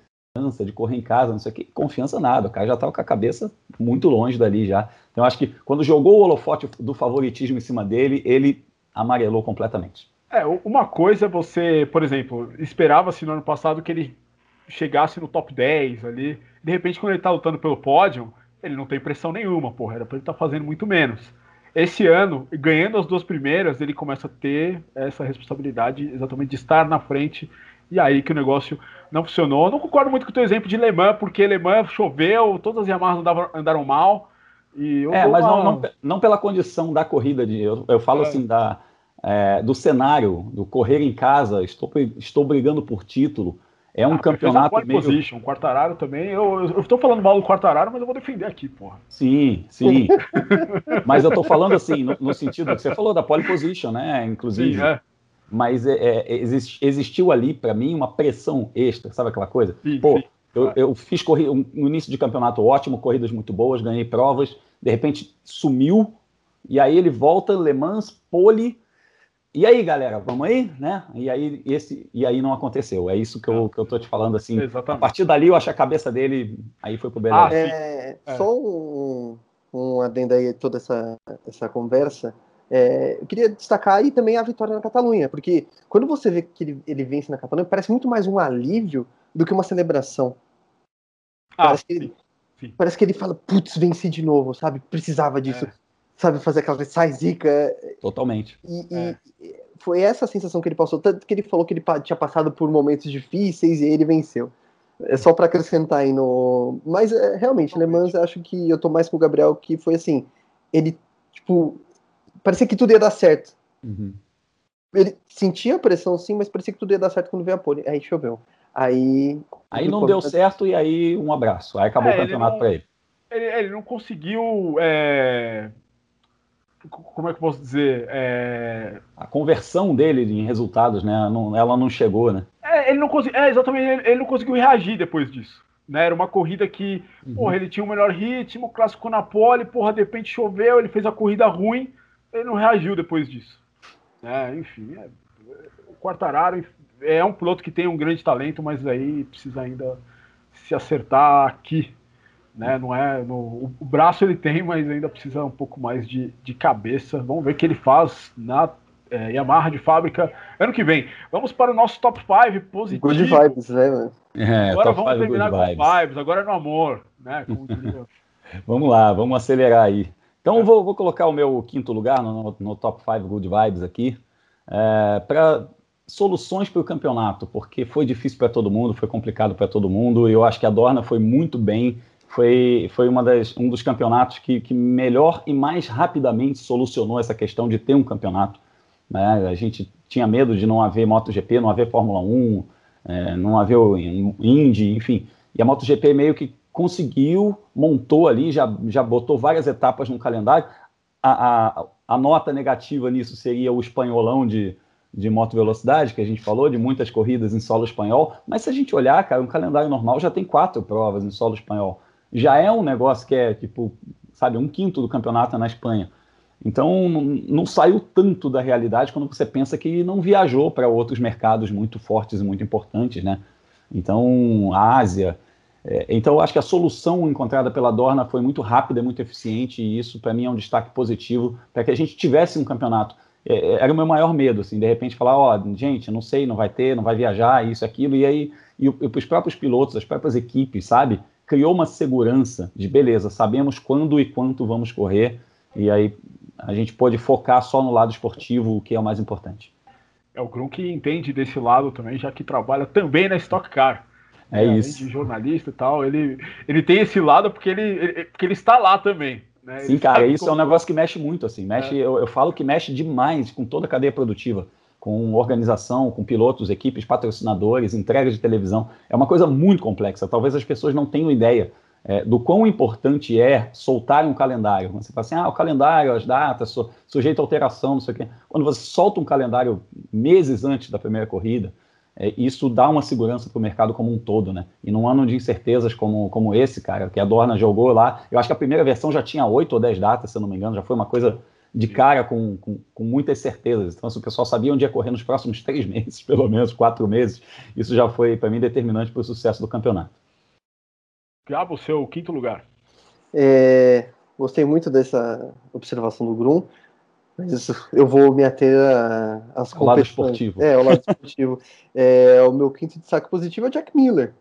de correr em casa, não sei o que, confiança nada, o cara já estava com a cabeça muito longe dali já. Então acho que quando jogou o holofote do favoritismo em cima dele, ele amarelou completamente. É, uma coisa é você, por exemplo, esperava-se no ano passado que ele chegasse no top 10 ali, de repente quando ele tá lutando pelo pódio, ele não tem pressão nenhuma, porra, era pra ele estar tá fazendo muito menos. Esse ano, ganhando as duas primeiras, ele começa a ter essa responsabilidade exatamente de estar na frente, e aí que o negócio não funcionou. Eu não concordo muito com o teu exemplo de Le Mans, porque Le Mans choveu, todas as Yamahas andaram mal. E é, mas uma... não, não, não, pela condição da corrida, de, eu, eu falo é. assim, da, é, do cenário, do correr em casa, estou, estou brigando por título. É um ah, campeonato fez meio... position, Quartararo também. Eu, estou falando mal do Quartararo, mas eu vou defender aqui, porra. Sim, sim. *laughs* mas eu estou falando assim, no, no, sentido que você falou da pole position, né? Inclusive. Sim, é. Mas é, é, existiu ali, para mim, uma pressão extra, sabe aquela coisa? Sim, Pô, sim. Eu, eu, fiz corrida, um, um início de campeonato ótimo, corridas muito boas, ganhei provas, de repente sumiu, e aí ele volta, Le Mans, pole, e aí, galera, vamos aí, né? E aí, esse, e aí não aconteceu. É isso que eu, que eu tô te falando, assim. Exatamente. A partir dali, eu acho a cabeça dele, aí foi pro Belém. Ah, é, é. Só um, um adendo aí toda essa, essa conversa. É, eu queria destacar aí também a vitória na Catalunha, porque quando você vê que ele, ele vence na Catalunha, parece muito mais um alívio do que uma celebração. Ah, parece, que ele, sim. parece que ele fala, putz, venci de novo, sabe? Precisava disso. É sabe, fazer aquela sai zica. Totalmente. E, é. e, foi essa a sensação que ele passou, tanto que ele falou que ele tinha passado por momentos difíceis e ele venceu. É só para acrescentar aí no. Mas é, realmente, Le Mans, acho que eu tô mais com o Gabriel, que foi assim: ele, tipo, parecia que tudo ia dar certo. Uhum. Ele sentia a pressão sim, mas parecia que tudo ia dar certo quando veio a pole. Aí choveu. Aí. Aí não deu certo e aí um abraço. Aí acabou é, o campeonato para ele. Ele, ele não conseguiu é, como é que eu posso dizer? É... A conversão dele em resultados, né? Não, ela não chegou, né? É, ele não conseguiu. É, exatamente, ele, ele, não conseguiu reagir depois disso. Né? Era uma corrida que, uhum. porra, ele tinha o melhor ritmo, classificou na pole, porra, de repente choveu, ele fez a corrida ruim, ele não reagiu depois disso. É, enfim, é, o Quartararo é um piloto que tem um grande talento, mas aí precisa ainda se acertar aqui né? Não é no, o, o, braço ele tem, mas ainda precisa um pouco mais de, de cabeça. Vamos ver o que ele faz na é, Yamaha de fábrica ano que vem. Vamos para o nosso top 5 positivo. Good vibes, né, mano? É, agora vamos terminar com vibes. vibes, agora é no amor, né? *laughs* vamos lá, vamos acelerar aí. Então é. vou, vou, colocar o meu quinto lugar no, no top 5 Good Vibes aqui. É, para soluções para o campeonato, porque foi difícil para todo mundo, foi complicado para todo mundo. E eu acho que a Dorna foi muito bem foi, foi uma das, um dos campeonatos que, que melhor e mais rapidamente solucionou essa questão de ter um campeonato. Né? A gente tinha medo de não haver MotoGP, não haver Fórmula 1, é, não haver o Indy, enfim. E a MotoGP meio que conseguiu, montou ali, já, já botou várias etapas no calendário. A, a, a nota negativa nisso seria o espanholão de, de moto velocidade, que a gente falou, de muitas corridas em solo espanhol. Mas se a gente olhar, cara, um calendário normal já tem quatro provas em solo espanhol já é um negócio que é, tipo, sabe, um quinto do campeonato na Espanha. Então, não saiu tanto da realidade quando você pensa que não viajou para outros mercados muito fortes e muito importantes, né? Então, a Ásia. É, então, eu acho que a solução encontrada pela Dorna foi muito rápida, muito eficiente, e isso, para mim, é um destaque positivo para que a gente tivesse um campeonato. É, é, era o meu maior medo, assim, de repente falar: ó, oh, gente, não sei, não vai ter, não vai viajar, isso, aquilo, e aí, e, e os próprios pilotos, as próprias equipes, sabe? criou uma segurança de beleza, sabemos quando e quanto vamos correr, e aí a gente pode focar só no lado esportivo, o que é o mais importante. É o Grum que entende desse lado também, já que trabalha também na Stock Car. É, é isso. De jornalista e tal, ele, ele tem esse lado porque ele, ele porque ele está lá também. Né? Sim, cara, isso como... é um negócio que mexe muito, assim, mexe, é. eu, eu falo que mexe demais com toda a cadeia produtiva com organização, com pilotos, equipes, patrocinadores, entrega de televisão. É uma coisa muito complexa. Talvez as pessoas não tenham ideia é, do quão importante é soltar um calendário. Você fala assim, ah, o calendário, as datas, su sujeito a alteração, não sei o quê. Quando você solta um calendário meses antes da primeira corrida, é, isso dá uma segurança para o mercado como um todo, né? E num ano de incertezas como, como esse, cara, que a Dorna jogou lá, eu acho que a primeira versão já tinha oito ou dez datas, se eu não me engano, já foi uma coisa de cara com, com, com, muitas certezas. Então, se o pessoal sabia onde ia correr nos próximos *laughs* três meses, pelo menos quatro meses, isso já foi, para mim, determinante para o sucesso do campeonato. Gabo, seu quinto lugar. É, gostei muito dessa observação do Grum, mas eu vou me ater às competições. lado esportivo. É, o lado esportivo. é, o meu quinto destaque positivo é Jack Miller.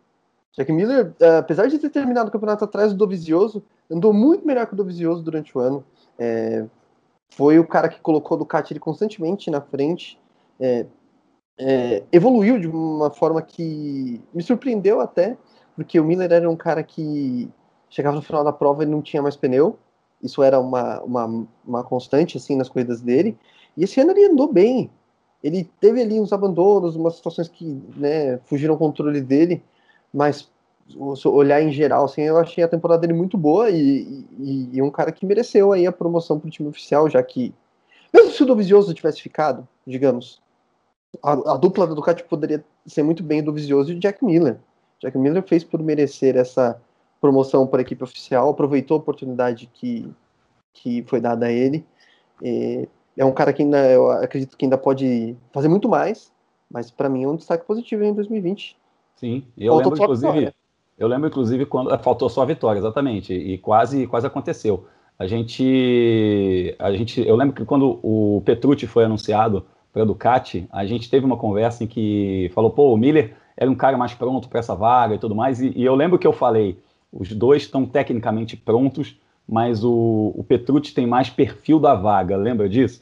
Jack Miller, é, apesar de ter terminado o campeonato atrás do Dovizioso, andou muito melhor que o Dovizioso durante o ano. É, foi o cara que colocou o Ducati ele constantemente na frente. É, é, evoluiu de uma forma que me surpreendeu até, porque o Miller era um cara que chegava no final da prova e não tinha mais pneu. Isso era uma, uma, uma constante assim nas corridas dele. E esse ano ele andou bem. Ele teve ali uns abandonos, umas situações que né, fugiram ao controle dele, mas olhar em geral, assim, eu achei a temporada dele muito boa e, e, e um cara que mereceu aí a promoção para o time oficial, já que, mesmo se o Dovizioso tivesse ficado, digamos, a, a, dupla do Ducati poderia ser muito bem o Dovizioso e o Jack Miller. Jack Miller fez por merecer essa promoção para a equipe oficial, aproveitou a oportunidade que, que foi dada a ele. É um cara que ainda, eu acredito que ainda pode fazer muito mais, mas para mim é um destaque positivo em 2020. Sim, eu lembro, inclusive, eu lembro, inclusive, quando faltou só a vitória, exatamente, e quase, quase aconteceu. A gente, a gente, eu lembro que quando o Petrucci foi anunciado para a Ducati, a gente teve uma conversa em que falou, pô, o Miller era um cara mais pronto para essa vaga e tudo mais, e, e, eu lembro que eu falei, os dois estão tecnicamente prontos, mas o, o Petrucci tem mais perfil da vaga, lembra disso?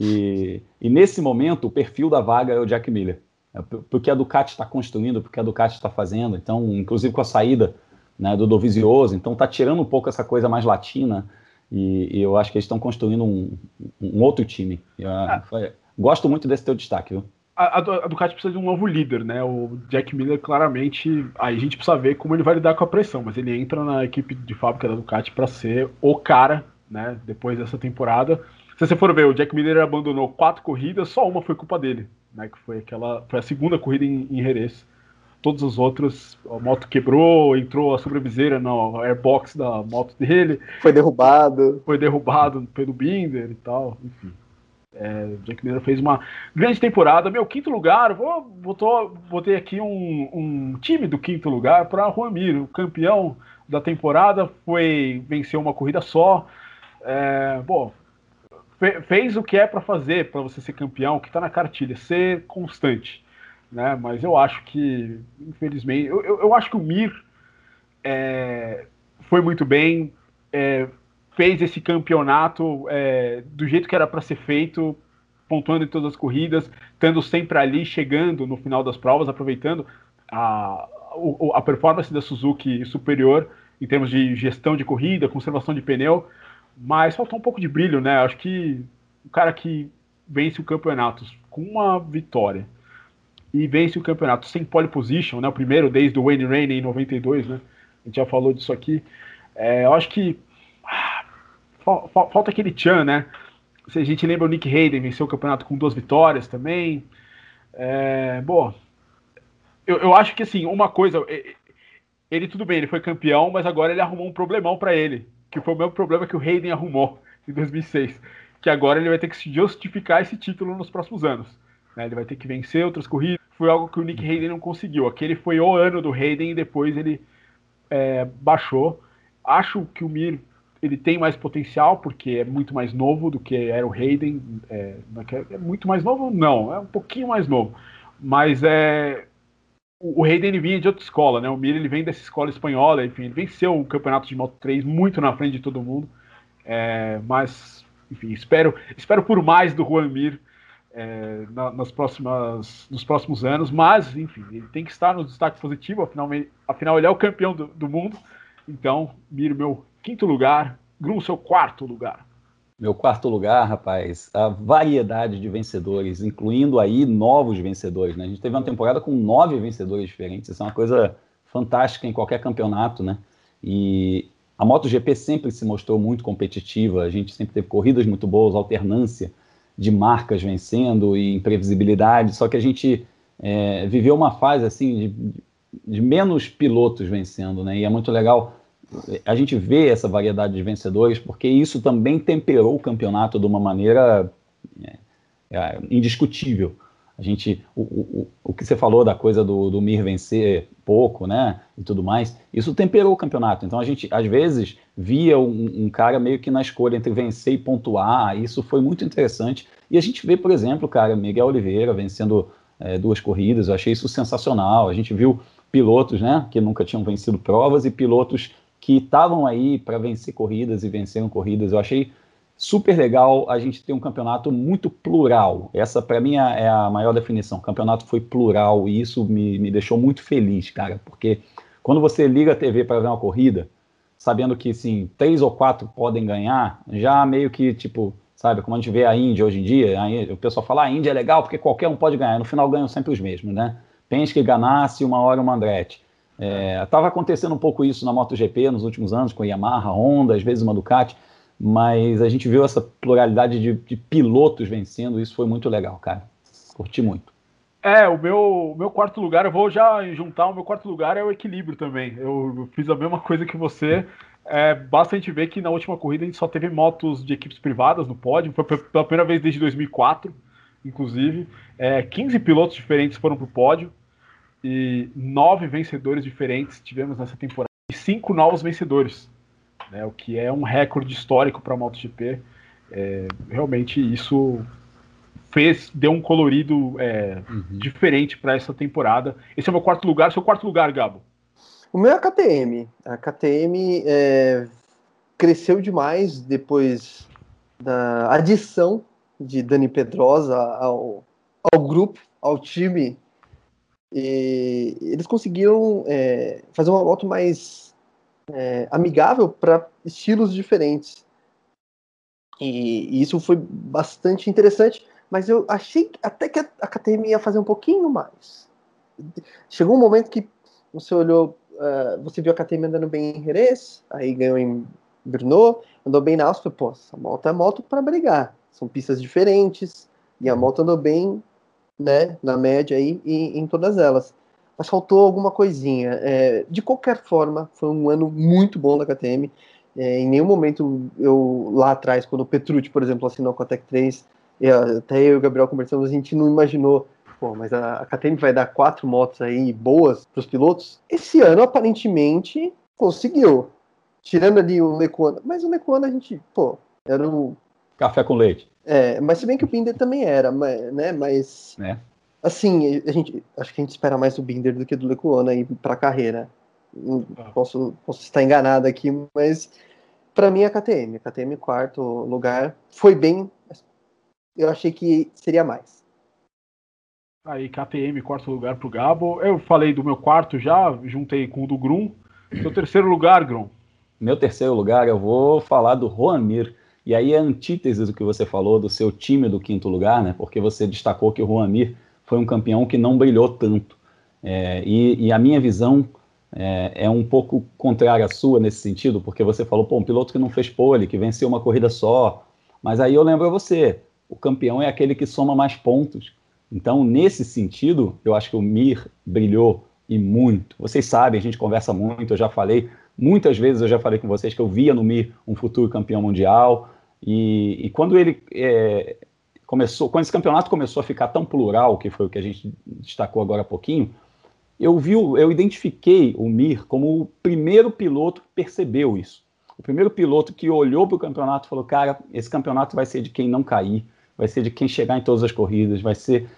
E, e nesse momento, o perfil da vaga é o Jack Miller. É porque a Ducati está construindo, porque a Ducati está fazendo, então, inclusive com a saída né, do Dovizioso, então está tirando um pouco essa coisa mais latina, e, e eu acho que eles estão construindo um, um, outro time. Ah. foi, gosto muito desse teu destaque, viu? A, a, Ducati precisa de um novo líder, né? O Jack Miller, claramente, aí a gente precisa ver como ele vai lidar com a pressão, mas ele entra na equipe de fábrica da Ducati para ser o cara, né? Depois dessa temporada. Se você for ver, o Jack Miller abandonou quatro corridas, só uma foi culpa dele né? Que foi aquela. Foi a segunda corrida em, em Jerez. Todos os outros, a moto quebrou, entrou a sobreviseira no airbox da moto dele. Foi derrubado. Foi derrubado pelo Binder e tal, enfim. É, Jack Miller fez uma grande temporada. Meu quinto lugar, vou botou, botei aqui um, um time do quinto lugar para Juan o campeão da temporada, foi venceu uma corrida só. É, bom, fez o que é para fazer para você ser campeão, que está na cartilha, ser constante. Né? Mas eu acho que, infelizmente, eu, eu, eu acho que o Mir é, foi muito bem, é, fez esse campeonato é, do jeito que era para ser feito, pontuando em todas as corridas, estando sempre ali, chegando no final das provas, aproveitando a, a performance da Suzuki superior em termos de gestão de corrida, conservação de pneu mas faltou um pouco de brilho, né? Acho que o cara que vence o campeonato com uma vitória e vence o campeonato sem pole position, né? O primeiro desde o Wayne Rainey em 92, né? A gente já falou disso aqui. É, eu acho que falta aquele Chan, né? Se a gente lembra o Nick Hayden venceu o campeonato com duas vitórias também. É, bom, eu, eu acho que assim, uma coisa, ele tudo bem, ele foi campeão, mas agora ele arrumou um problemão para ele, que foi o mesmo problema que o Hayden arrumou *laughs* em 2006, que agora ele vai ter que se justificar esse título nos próximos anos. Né? Ele vai ter que vencer outras corridas. Foi algo que o Nick Hayden não conseguiu. Aquele foi o ano do Hayden e depois ele é, baixou. Acho que o Mir ele tem mais potencial porque é muito mais novo do que era o Hayden. É, é, muito mais novo? Não, é um pouquinho mais novo. Mas é, o Hayden ele vinha de outra escola, né? O Mir ele vem dessa escola espanhola, enfim, ele venceu o campeonato de Moto 3 muito na frente de todo mundo. É, mas, enfim, espero, espero por mais do Juan Mir é, na, nas próximas, nos próximos anos, mas, enfim, ele tem que estar no destaque positivo, afinal, afinal ele é o campeão do, do mundo. Então, Mir, meu quinto lugar, Grum, seu quarto lugar. Meu quarto lugar, rapaz, a variedade de vencedores, incluindo aí novos vencedores. Né? A gente teve uma temporada com nove vencedores diferentes. Isso é uma coisa fantástica em qualquer campeonato, né? E a MotoGP sempre se mostrou muito competitiva. A gente sempre teve corridas muito boas, alternância de marcas vencendo e imprevisibilidade. Só que a gente é, viveu uma fase assim de, de, menos pilotos vencendo, né? E é muito legal a gente ver essa variedade de vencedores, porque isso também temperou o campeonato de uma maneira é, é, indiscutível. A gente, o, o, o que você falou da coisa do, do Mir vencer pouco, né, e tudo mais, isso temperou o campeonato. Então a gente, às vezes, via um, um, cara meio que na escolha entre vencer e pontuar. Isso foi muito interessante. E a gente vê, por exemplo, cara, Miguel Oliveira vencendo é, duas corridas. Eu achei isso sensacional. A gente viu pilotos, né, que nunca tinham vencido provas e pilotos que estavam aí para vencer corridas e venceram corridas. Eu achei super legal a gente ter um campeonato muito plural. Essa, para mim, é, é a maior definição. O campeonato foi plural e isso me, me deixou muito feliz, cara, porque quando você liga a TV para ver uma corrida, sabendo que, sim, três ou quatro podem ganhar, já meio que, tipo, sabe, como a gente vê a Índia hoje em dia, o pessoal fala, ah, a Índia é legal porque qualquer um pode ganhar, no final ganham sempre os mesmos, né? Penske Ganassi, uma hora o Andretti. Estava é, acontecendo um pouco isso na MotoGP nos últimos anos, com Yamaha, Honda, às vezes uma Ducati, mas a gente viu essa pluralidade de, de pilotos vencendo, isso foi muito legal, cara. Curti muito. É, o meu, meu quarto lugar, eu vou já juntar, o meu quarto lugar é o equilíbrio também. Eu fiz a mesma coisa que você. É, basta a gente ver que na última corrida a gente só teve motos de equipes privadas no pódio, foi pela primeira vez desde 2004, inclusive. É, 15 pilotos diferentes foram para o pódio e nove vencedores diferentes tivemos nessa temporada e cinco novos vencedores né, o que é um recorde histórico para a MotoGP. É, realmente isso fez, deu um colorido é, uhum. diferente para essa temporada. Esse é o meu quarto lugar. Seu quarto lugar, Gabo? O meu é a KTM. A KTM é, cresceu demais depois da adição de Dani Pedrosa ao, ao grupo, ao time. E eles conseguiram é, fazer uma moto mais é, amigável para estilos diferentes. E, e, isso foi bastante interessante, mas eu achei até que a, a KTM ia fazer um pouquinho mais. Chegou um momento que você olhou, uh, você viu a KTM andando bem em Jerez, aí ganhou em Brno, andou bem na Áustria, pô, essa moto é moto para brigar. São pistas diferentes, e a moto andou bem, né, na média aí, em, em todas elas mas faltou alguma coisinha. É, de qualquer forma, foi um ano muito bom da KTM. É, em nenhum momento eu, lá atrás, quando o Petrucci, por exemplo, assinou com a Tech 3, eu, até eu e o Gabriel conversamos, a gente não imaginou, pô, mas a, a KTM vai dar quatro motos aí boas para os pilotos. Esse ano, aparentemente, conseguiu. Tirando ali o Lecuona. Mas o Lecuona a gente, pô, era o. Café com leite. É, mas se bem que o Binder também era, né? Mas. É. Assim, a gente, acho que a gente espera mais do Binder do que do Lecuona aí pra carreira. Ah. Posso, posso estar enganado aqui, mas para mim é a KTM. A KTM, quarto lugar. Foi bem, eu achei que seria mais. Aí, KTM, quarto lugar pro Gabo. Eu falei do meu quarto já, juntei com o do Grum. Seu terceiro lugar, Grum. Meu terceiro lugar, eu vou falar do Juan Mir. E aí é antítese do que você falou do seu time do quinto lugar, né? Porque você destacou que o Juan Mir foi um campeão que não brilhou tanto. É, e, e, a minha visão é, é, um pouco contrária à sua nesse sentido, porque você falou, pô, um piloto que não fez pole, que venceu uma corrida só. Mas aí eu lembro a você, o campeão é aquele que soma mais pontos. Então, nesse sentido, eu acho que o Mir brilhou e muito. Vocês sabem, a gente conversa muito, eu já falei, muitas vezes eu já falei com vocês que eu via no Mir um futuro campeão mundial. E, e quando ele é, começou, quando esse campeonato começou a ficar tão plural, que foi o que a gente destacou agora há pouquinho, eu vi, eu identifiquei o Mir como o primeiro piloto que percebeu isso. O primeiro piloto que olhou para o campeonato e falou: cara, esse campeonato vai ser de quem não cair, vai ser de quem chegar em todas as corridas, vai ser,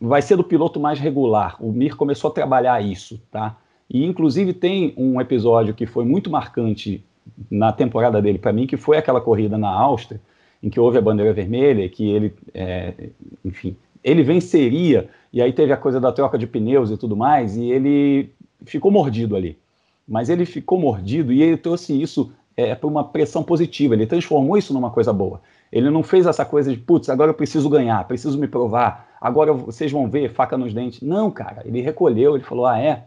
vai ser do piloto mais regular. O Mir começou a trabalhar isso, tá? E inclusive tem um episódio que foi muito marcante na temporada dele para mim, que foi aquela corrida na Áustria, em que houve a bandeira vermelha, que ele, é, enfim, ele venceria, e aí teve a coisa da troca de pneus e tudo mais, e ele ficou mordido ali. Mas ele ficou mordido e ele trouxe isso é, para uma pressão positiva, ele transformou isso numa coisa boa. Ele não fez essa coisa de, putz, agora eu preciso ganhar, preciso me provar, agora vocês vão ver, faca nos dentes. Não, cara, ele recolheu, ele falou, ah, é?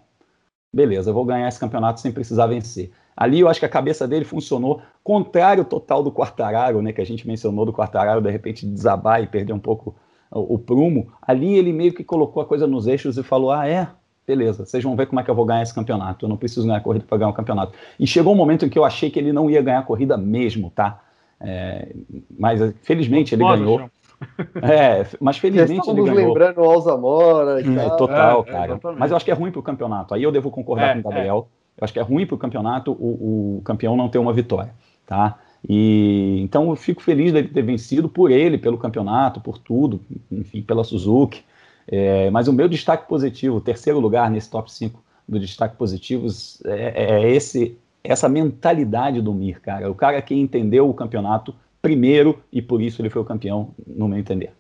Beleza, eu vou ganhar esse campeonato sem precisar vencer. Ali eu acho que a cabeça dele funcionou contrário total do Quartararo, né, que a gente mencionou do Quartararo de repente desabar e perder um pouco o, o Prumo, ali ele meio que colocou a coisa nos eixos e falou: ah, é? Beleza, vocês vão ver como é que eu vou ganhar esse campeonato. Eu não preciso ganhar a corrida para ganhar o campeonato. E chegou um momento em que eu achei que ele não ia ganhar a corrida mesmo, tá? É, mas felizmente ele ganhou. *laughs* É, mas felizmente ele ganhou. lembrando o Alzamora e é, Total, é, cara. Mas eu acho que é ruim para o campeonato. Aí eu devo concordar é, com o Gabriel. Eu acho que é ruim para o campeonato o, o campeão não ter uma vitória, tá? E então eu fico feliz dele ter vencido por ele, pelo campeonato, por tudo, enfim, pela Suzuki. É, mas o meu destaque positivo, terceiro lugar nesse top 5 do destaque positivos, é, é, esse, essa mentalidade do Mir, cara. O cara que entendeu o campeonato primeiro e por isso ele foi o campeão, no meu entender.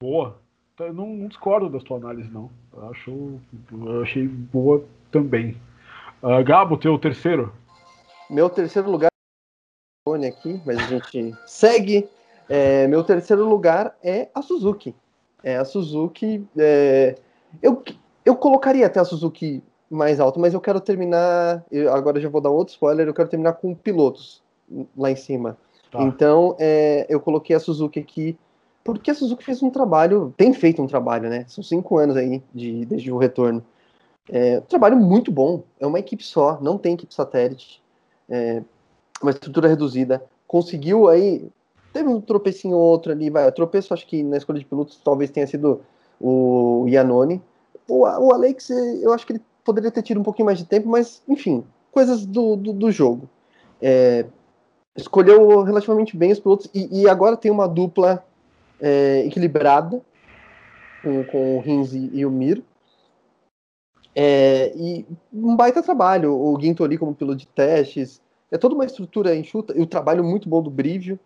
Boa. Eu não, não discordo da sua análise, não. Eu, acho, eu achei boa também. Uh, Gabo, teu terceiro? Meu terceiro lugar aqui, mas a gente *laughs* segue. É, meu terceiro lugar é a Suzuki. É a Suzuki. É, eu, eu colocaria até a Suzuki mais alto, mas eu quero terminar. Eu, agora já vou dar outro spoiler. Eu quero terminar com pilotos lá em cima. Tá. Então é, eu coloquei a Suzuki aqui porque a Suzuki fez um trabalho, tem feito um trabalho, né? São cinco anos aí de, desde o retorno. É um trabalho muito bom. É uma equipe só, não tem equipe satélite. É uma estrutura reduzida. Conseguiu aí. Teve um tropecinho ou outro ali, vai. Tropeço, acho que na escolha de pilotos talvez tenha sido o Iannone. O, o Alex, eu acho que ele poderia ter tido um pouquinho mais de tempo, mas, enfim, coisas do, do, do jogo. É, escolheu relativamente bem os pilotos e, e agora tem uma dupla é, equilibrada com, com o Rins e, o Mir. É, e um baita trabalho. O Guintori como piloto de testes. É toda uma estrutura enxuta e o trabalho muito bom do Brivio,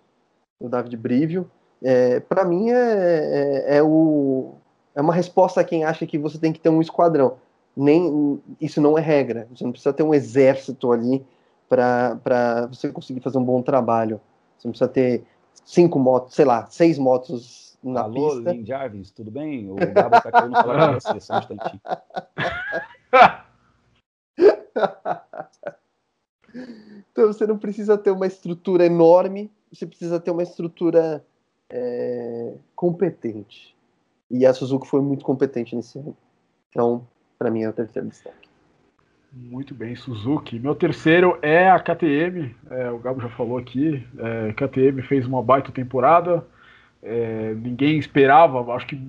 do David Brivio. É, Para mim é, é, é, o, é uma resposta a quem acha que você tem que ter um esquadrão. Nem isso não é regra. Você não precisa ter um exército ali para você conseguir fazer um bom trabalho. Você não precisa ter cinco motos, sei lá, seis motos na Alô, pista. Lynn Jarvis, tudo bem? O Gabo tá querendo falar com você, só um instantinho. *laughs* então você não precisa ter uma estrutura enorme, você precisa ter uma estrutura é, competente. E a Suzuki foi muito competente nesse ano. Então, para mim é o terceiro destaque. Muito bem, Suzuki. Meu terceiro é a KTM. É, o Gabo já falou aqui. É, KTM fez uma baita temporada. É, ninguém esperava, acho que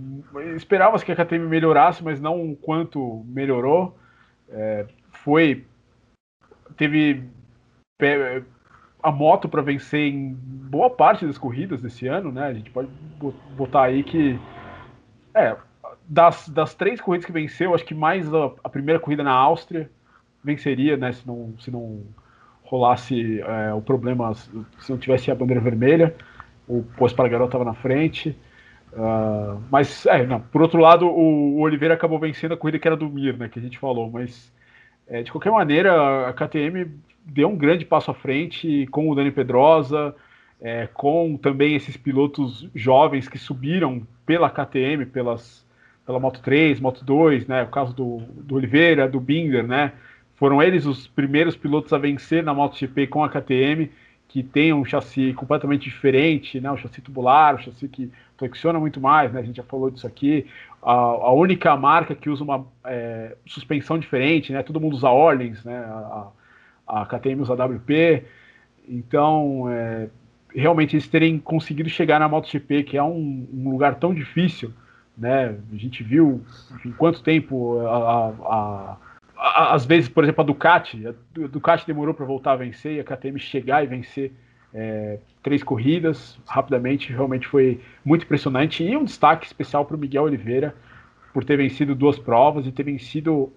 esperava-se que a KTM melhorasse, mas não o quanto melhorou. É, foi. Teve a moto para vencer em boa parte das corridas desse ano, né? A gente pode botar aí que. É, das, das três corridas que venceu, acho que mais a, a primeira corrida na Áustria venceria, né? Se não, se não rolasse é, o problema, se não tivesse a bandeira vermelha, o Garota estava na frente. Uh, mas, é, não, por outro lado, o, o, Oliveira acabou vencendo a corrida que era do Mir, né? Que a gente falou, mas é, de qualquer maneira, a KTM deu um grande passo à frente com o Dani Pedrosa, é, com também esses pilotos jovens que subiram pela KTM, pelas, pela Moto 3, Moto 2, né? O caso do, do Oliveira, do Binder, né? Foram eles os primeiros pilotos a vencer na MotoGP com a KTM, que tem um chassi completamente diferente, né? um chassi tubular, um chassi que flexiona muito mais, né? a gente já falou disso aqui. A, a única marca que usa uma é, suspensão diferente, né? todo mundo usa Orleans, né? a, a KTM usa WP. Então, é, realmente eles terem conseguido chegar na MotoGP, que é um, um lugar tão difícil, né? A gente viu em quanto tempo a, a, às vezes, por exemplo, a Ducati, a Ducati demorou para voltar a vencer e a KTM chegar e vencer é, três corridas rapidamente, realmente foi muito impressionante. E um destaque especial para o Miguel Oliveira por ter vencido duas provas e ter vencido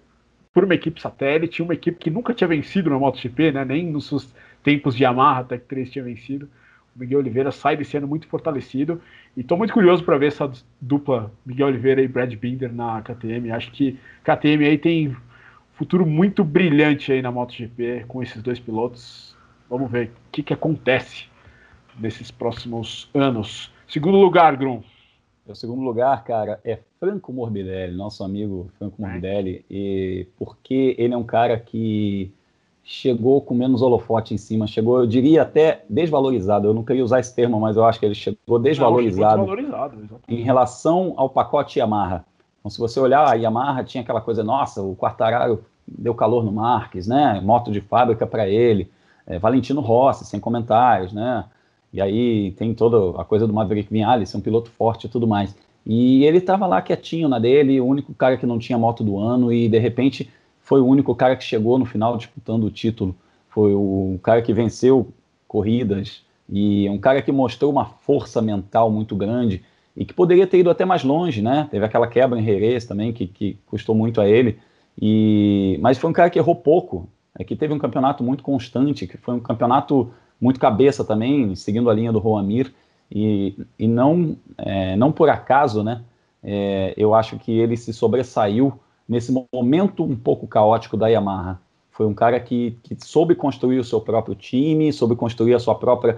por uma equipe satélite, uma equipe que nunca tinha vencido na MotoGP, né? nem nos seus tempos de Yamaha até que três tinha vencido. O Miguel Oliveira sai desse ano muito fortalecido e estou muito curioso para ver essa dupla Miguel Oliveira e Brad Binder na KTM. Acho que KTM aí tem futuro muito brilhante aí na MotoGP com esses dois pilotos. Vamos ver o que, que acontece nesses próximos anos. Segundo lugar, Grum. O segundo lugar, cara, é Franco Morbidelli, nosso amigo Franco Morbidelli, e porque ele é um cara que chegou com menos holofote em cima, chegou, eu diria até desvalorizado. Eu não queria usar esse termo, mas eu acho que ele chegou desvalorizado, não, chegou em relação ao pacote Yamaha. Então, se você olhar, a Yamaha tinha aquela coisa, nossa, o Quartararo deu calor no Marques, né? Moto de fábrica para ele. É, Valentino Rossi, sem comentários, né? E aí tem toda a coisa do Maverick Vinales, um piloto forte e tudo mais. E ele estava lá quietinho na dele, o único cara que não tinha moto do ano, e de repente foi o único cara que chegou no final disputando o título. Foi o cara que venceu corridas e um cara que mostrou uma força mental muito grande e que poderia ter ido até mais longe, né? Teve aquela quebra em Jerez também que, que custou muito a ele. E mas foi um cara que errou pouco, é que teve um campeonato muito constante, que foi um campeonato muito cabeça também, seguindo a linha do Roamir e, e não é, não por acaso, né? É, eu acho que ele se sobressaiu nesse momento um pouco caótico da Yamaha. Foi um cara que, que soube construir o seu próprio time, soube construir a sua própria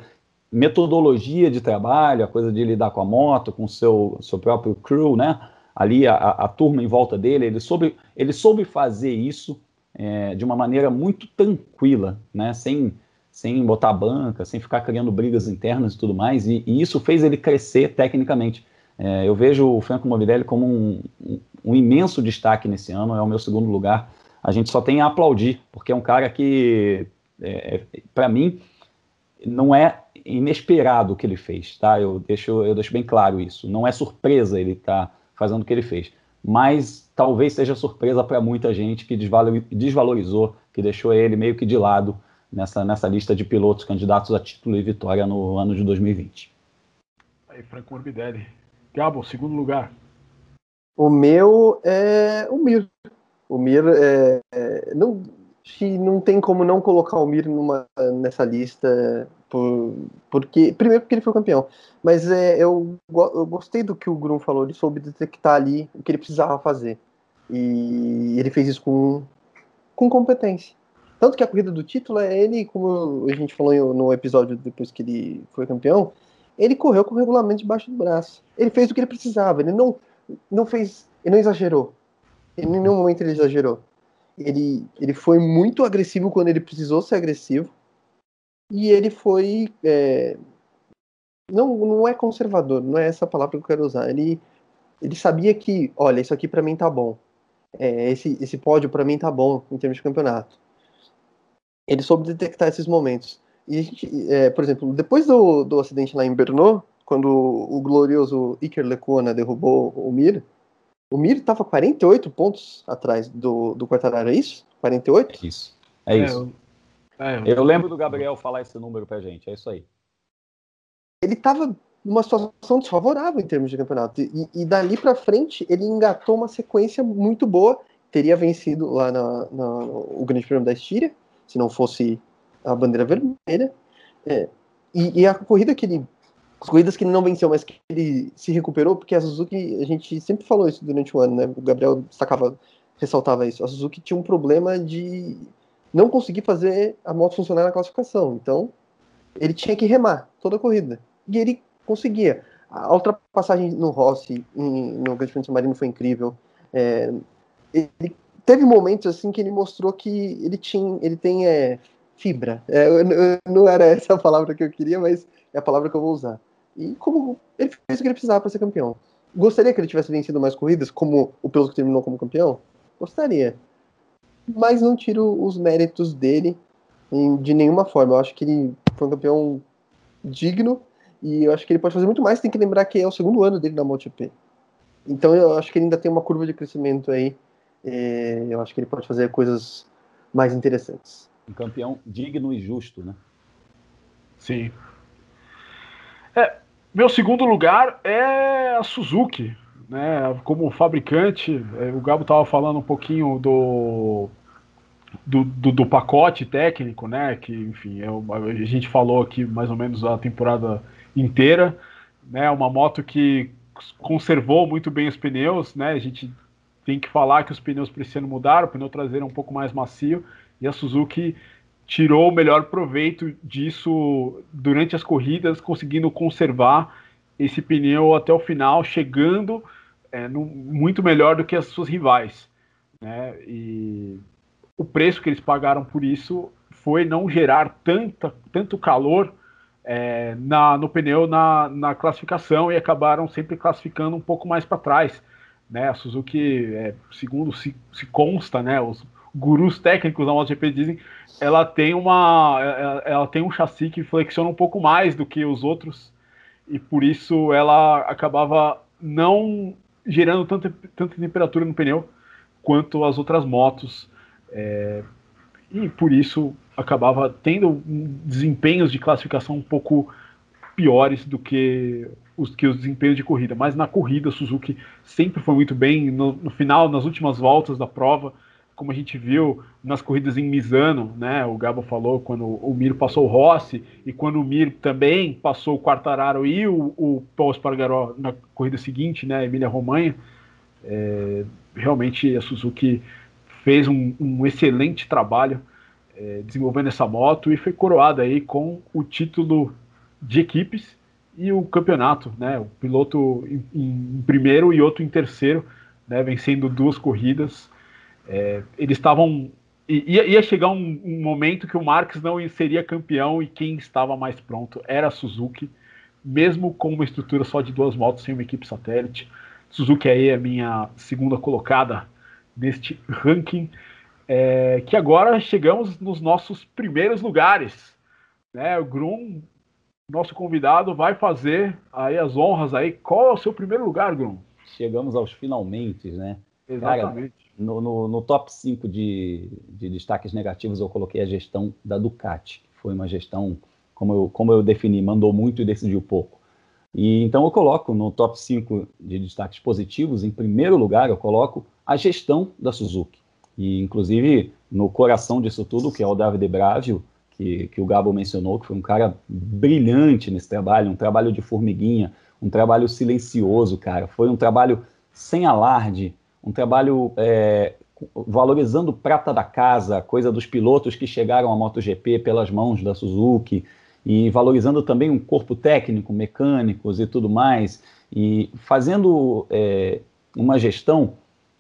metodologia de trabalho, a coisa de lidar com a moto, com o seu, seu próprio crew, né? Ali a, a turma em volta dele, ele soube, ele soube fazer isso é, de uma maneira muito tranquila, né? Sem, sem botar banca, sem ficar criando brigas internas e tudo mais, e, e isso fez ele crescer tecnicamente. É, eu vejo o Franco Morbidelli como um, um imenso destaque nesse ano, é o meu segundo lugar. A gente só tem a aplaudir, porque é um cara que, é, é para mim, não é inesperado o que ele fez, tá? Eu deixo, eu deixo bem claro isso. Não é surpresa ele estar tá fazendo o que ele fez, mas talvez seja surpresa para muita gente que desvalorizou, que deixou ele meio que de lado nessa, nessa lista de pilotos candidatos a título e vitória no ano de 2020. Aí, Franco Morbidelli. Gabo, segundo lugar. O meu é o Mir. O Mir é, é, não, não tem como não colocar o Mir numa, nessa lista, por, porque primeiro porque ele foi campeão, mas é, eu, eu gostei do que o Grum falou, ele soube detectar ali o que ele precisava fazer. E ele fez isso com, com competência. Tanto que a corrida do título é ele, como a gente falou no episódio depois que ele foi campeão, ele correu com o regulamento debaixo do braço. Ele fez o que ele precisava, ele não não fez, ele não exagerou. Em nenhum momento ele exagerou. Ele, ele foi muito agressivo quando ele precisou ser agressivo. E ele foi. É, não, não é conservador, não é essa palavra que eu quero usar. Ele, ele sabia que, olha, isso aqui para mim tá bom. É, esse, esse pódio para mim tá bom em termos de campeonato. Ele soube detectar esses momentos. E, gente, é, por exemplo, depois do, do acidente lá em Brno, quando o glorioso Iker Lecuona derrubou o Mir, o Mir estava 48 pontos atrás do, do Quartararo, é isso? 48? Isso, é, é isso. É, eu... eu lembro do Gabriel falar esse número pra gente, é isso aí. Ele estava numa situação desfavorável em termos de campeonato. E, e dali para frente ele engatou uma sequência muito boa. Teria vencido lá na, na, o Grande Prêmio da Estíria, se não fosse a bandeira vermelha. É, e, e, a corrida que ele as corridas que ele não venceu, mas que ele se recuperou, porque a Suzuki, a gente sempre falou isso durante o ano, né? O Gabriel destacava, ressaltava isso. A Suzuki tinha um problema de não conseguir fazer a moto funcionar na classificação. Então, ele tinha que remar toda a corrida. E ele conseguia. A ultrapassagem no Rossi, em, no Grande Prêmio de San Marino foi incrível. É, ele teve momentos assim que ele mostrou que ele tinha, ele tem é, fibra. É, eu, eu, não era essa a palavra que eu queria, mas é a palavra que eu vou usar. E como ele fez o que ele precisava para ser campeão. Gostaria que ele tivesse vencido mais corridas, como o piloto que terminou como campeão? Gostaria. Mas não tiro os méritos dele de nenhuma forma. Eu acho que ele foi um campeão digno e eu acho que ele pode fazer muito mais. Tem que lembrar que é o segundo ano dele na MotoGP. Então eu acho que ele ainda tem uma curva de crescimento aí. É, eu acho que ele pode fazer coisas mais interessantes. Um campeão digno e justo, né? Sim. É, meu segundo lugar é a Suzuki, né? Como fabricante, é, o Gabo estava falando um pouquinho do, do, do, do, pacote técnico, né? Que, enfim, é a gente falou aqui mais ou menos a temporada inteira, né? Uma moto que conservou muito bem os pneus, né? A gente tem que falar que os pneus precisam mudar, o pneu traseiro é um pouco mais macio e a Suzuki tirou o melhor proveito disso durante as corridas, conseguindo conservar esse pneu até o final, chegando é, no, muito melhor do que as suas rivais. Né? E o preço que eles pagaram por isso foi não gerar tanta, tanto calor é, na, no pneu na, na classificação e acabaram sempre classificando um pouco mais para trás. Né? A Suzuki, é, segundo se, se consta, né, os gurus técnicos da MotoGP dizem, ela tem uma, ela, ela tem um chassi que flexiona um pouco mais do que os outros e por isso ela acabava não gerando tanta, tanta temperatura no pneu quanto as outras motos. É, e por isso acabava tendo desempenhos de classificação um pouco piores do que os, que os desempenhos de corrida. Mas na corrida, Suzuki sempre foi muito bem. No, no final, nas últimas voltas da prova, como a gente viu nas corridas em Misano, né? O Gabo falou quando o Miro passou o Rossi e quando o Miro também passou o Quartararo e o, o Paul Espargaró na corrida seguinte, né? Emília Romanha. É, realmente a Suzuki fez um, um excelente trabalho é, desenvolvendo essa moto e foi coroada aí com o título de equipes e o campeonato, né? O piloto em, em primeiro e outro em terceiro, né? Vencendo duas corridas. É, eles estavam. Ia, ia chegar um, um, momento que o Marques não seria campeão e quem estava mais pronto era a Suzuki, mesmo com uma estrutura só de duas motos sem uma equipe satélite. Suzuki aí é a minha segunda colocada neste ranking. É, que agora chegamos nos nossos primeiros lugares. Né? O Grum, nosso convidado, vai fazer aí as honras aí. Qual é o seu primeiro lugar, Grum? Chegamos aos finalmente, né? Exatamente. Cara, no, no, no, top 5 de, de destaques negativos, eu coloquei a gestão da Ducati, que foi uma gestão, como eu, como eu defini, mandou muito e decidiu pouco. E então eu coloco no top 5 de destaques positivos, em primeiro lugar, eu coloco a gestão da Suzuki. E, inclusive, no coração disso tudo, que é o David Bravio, que, que o Gabo mencionou, que foi um cara brilhante nesse trabalho, um trabalho de formiguinha, um trabalho silencioso, cara. Foi um trabalho sem alarde, um trabalho é, valorizando prata da casa, coisa dos pilotos que chegaram à MotoGP pelas mãos da Suzuki, e valorizando também um corpo técnico, mecânicos e tudo mais, e fazendo é, uma gestão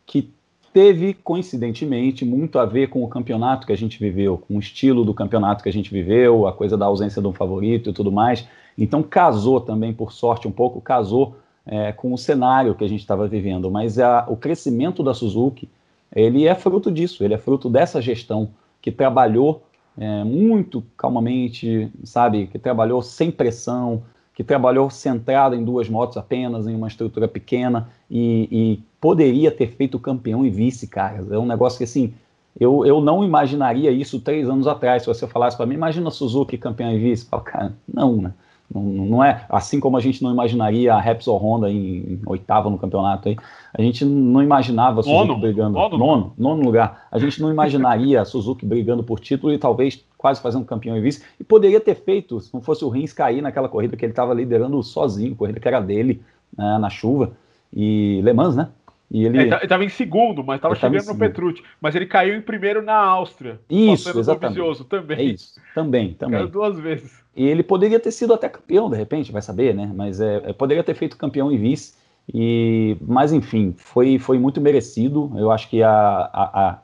que teve, coincidentemente, muito a ver com o campeonato que a gente viveu, com o estilo do campeonato que a gente viveu, a coisa da ausência de um favorito e tudo mais. Então casou também, por sorte, um pouco, casou é, com o cenário que a gente estava vivendo, mas a, o crescimento da Suzuki ele é fruto disso, ele é fruto dessa gestão que trabalhou é, muito calmamente, sabe, que trabalhou sem pressão, que trabalhou centrado em duas motos apenas, em uma estrutura pequena e, e poderia ter feito campeão e vice, cara. É um negócio que assim eu, eu não imaginaria isso três anos atrás. Se você falasse para mim, imagina a Suzuki campeão e vice. Falo, cara, não, né? Não, não, é assim como a gente não imaginaria a Repsol Honda em, em oitava no campeonato aí. A gente não imaginava a Suzuki nono, brigando. Nono, nono, nono lugar. A gente não imaginaria a Suzuki brigando por título e talvez quase fazendo campeão e vice. E poderia ter feito, se não fosse o Rins cair naquela corrida que ele estava liderando sozinho, corrida que era dele, né, na chuva. E Le Mans, né? E ele é, estava em segundo, mas estava chegando no Petrucci. Mas ele caiu em primeiro na Áustria. Isso, exatamente. também. É isso, também, também. Caiu duas vezes. E ele poderia ter sido até campeão, de repente, vai saber, né? Mas é, é, poderia ter feito campeão e vice. E, mas enfim, foi, foi muito merecido. Eu acho que a, a, a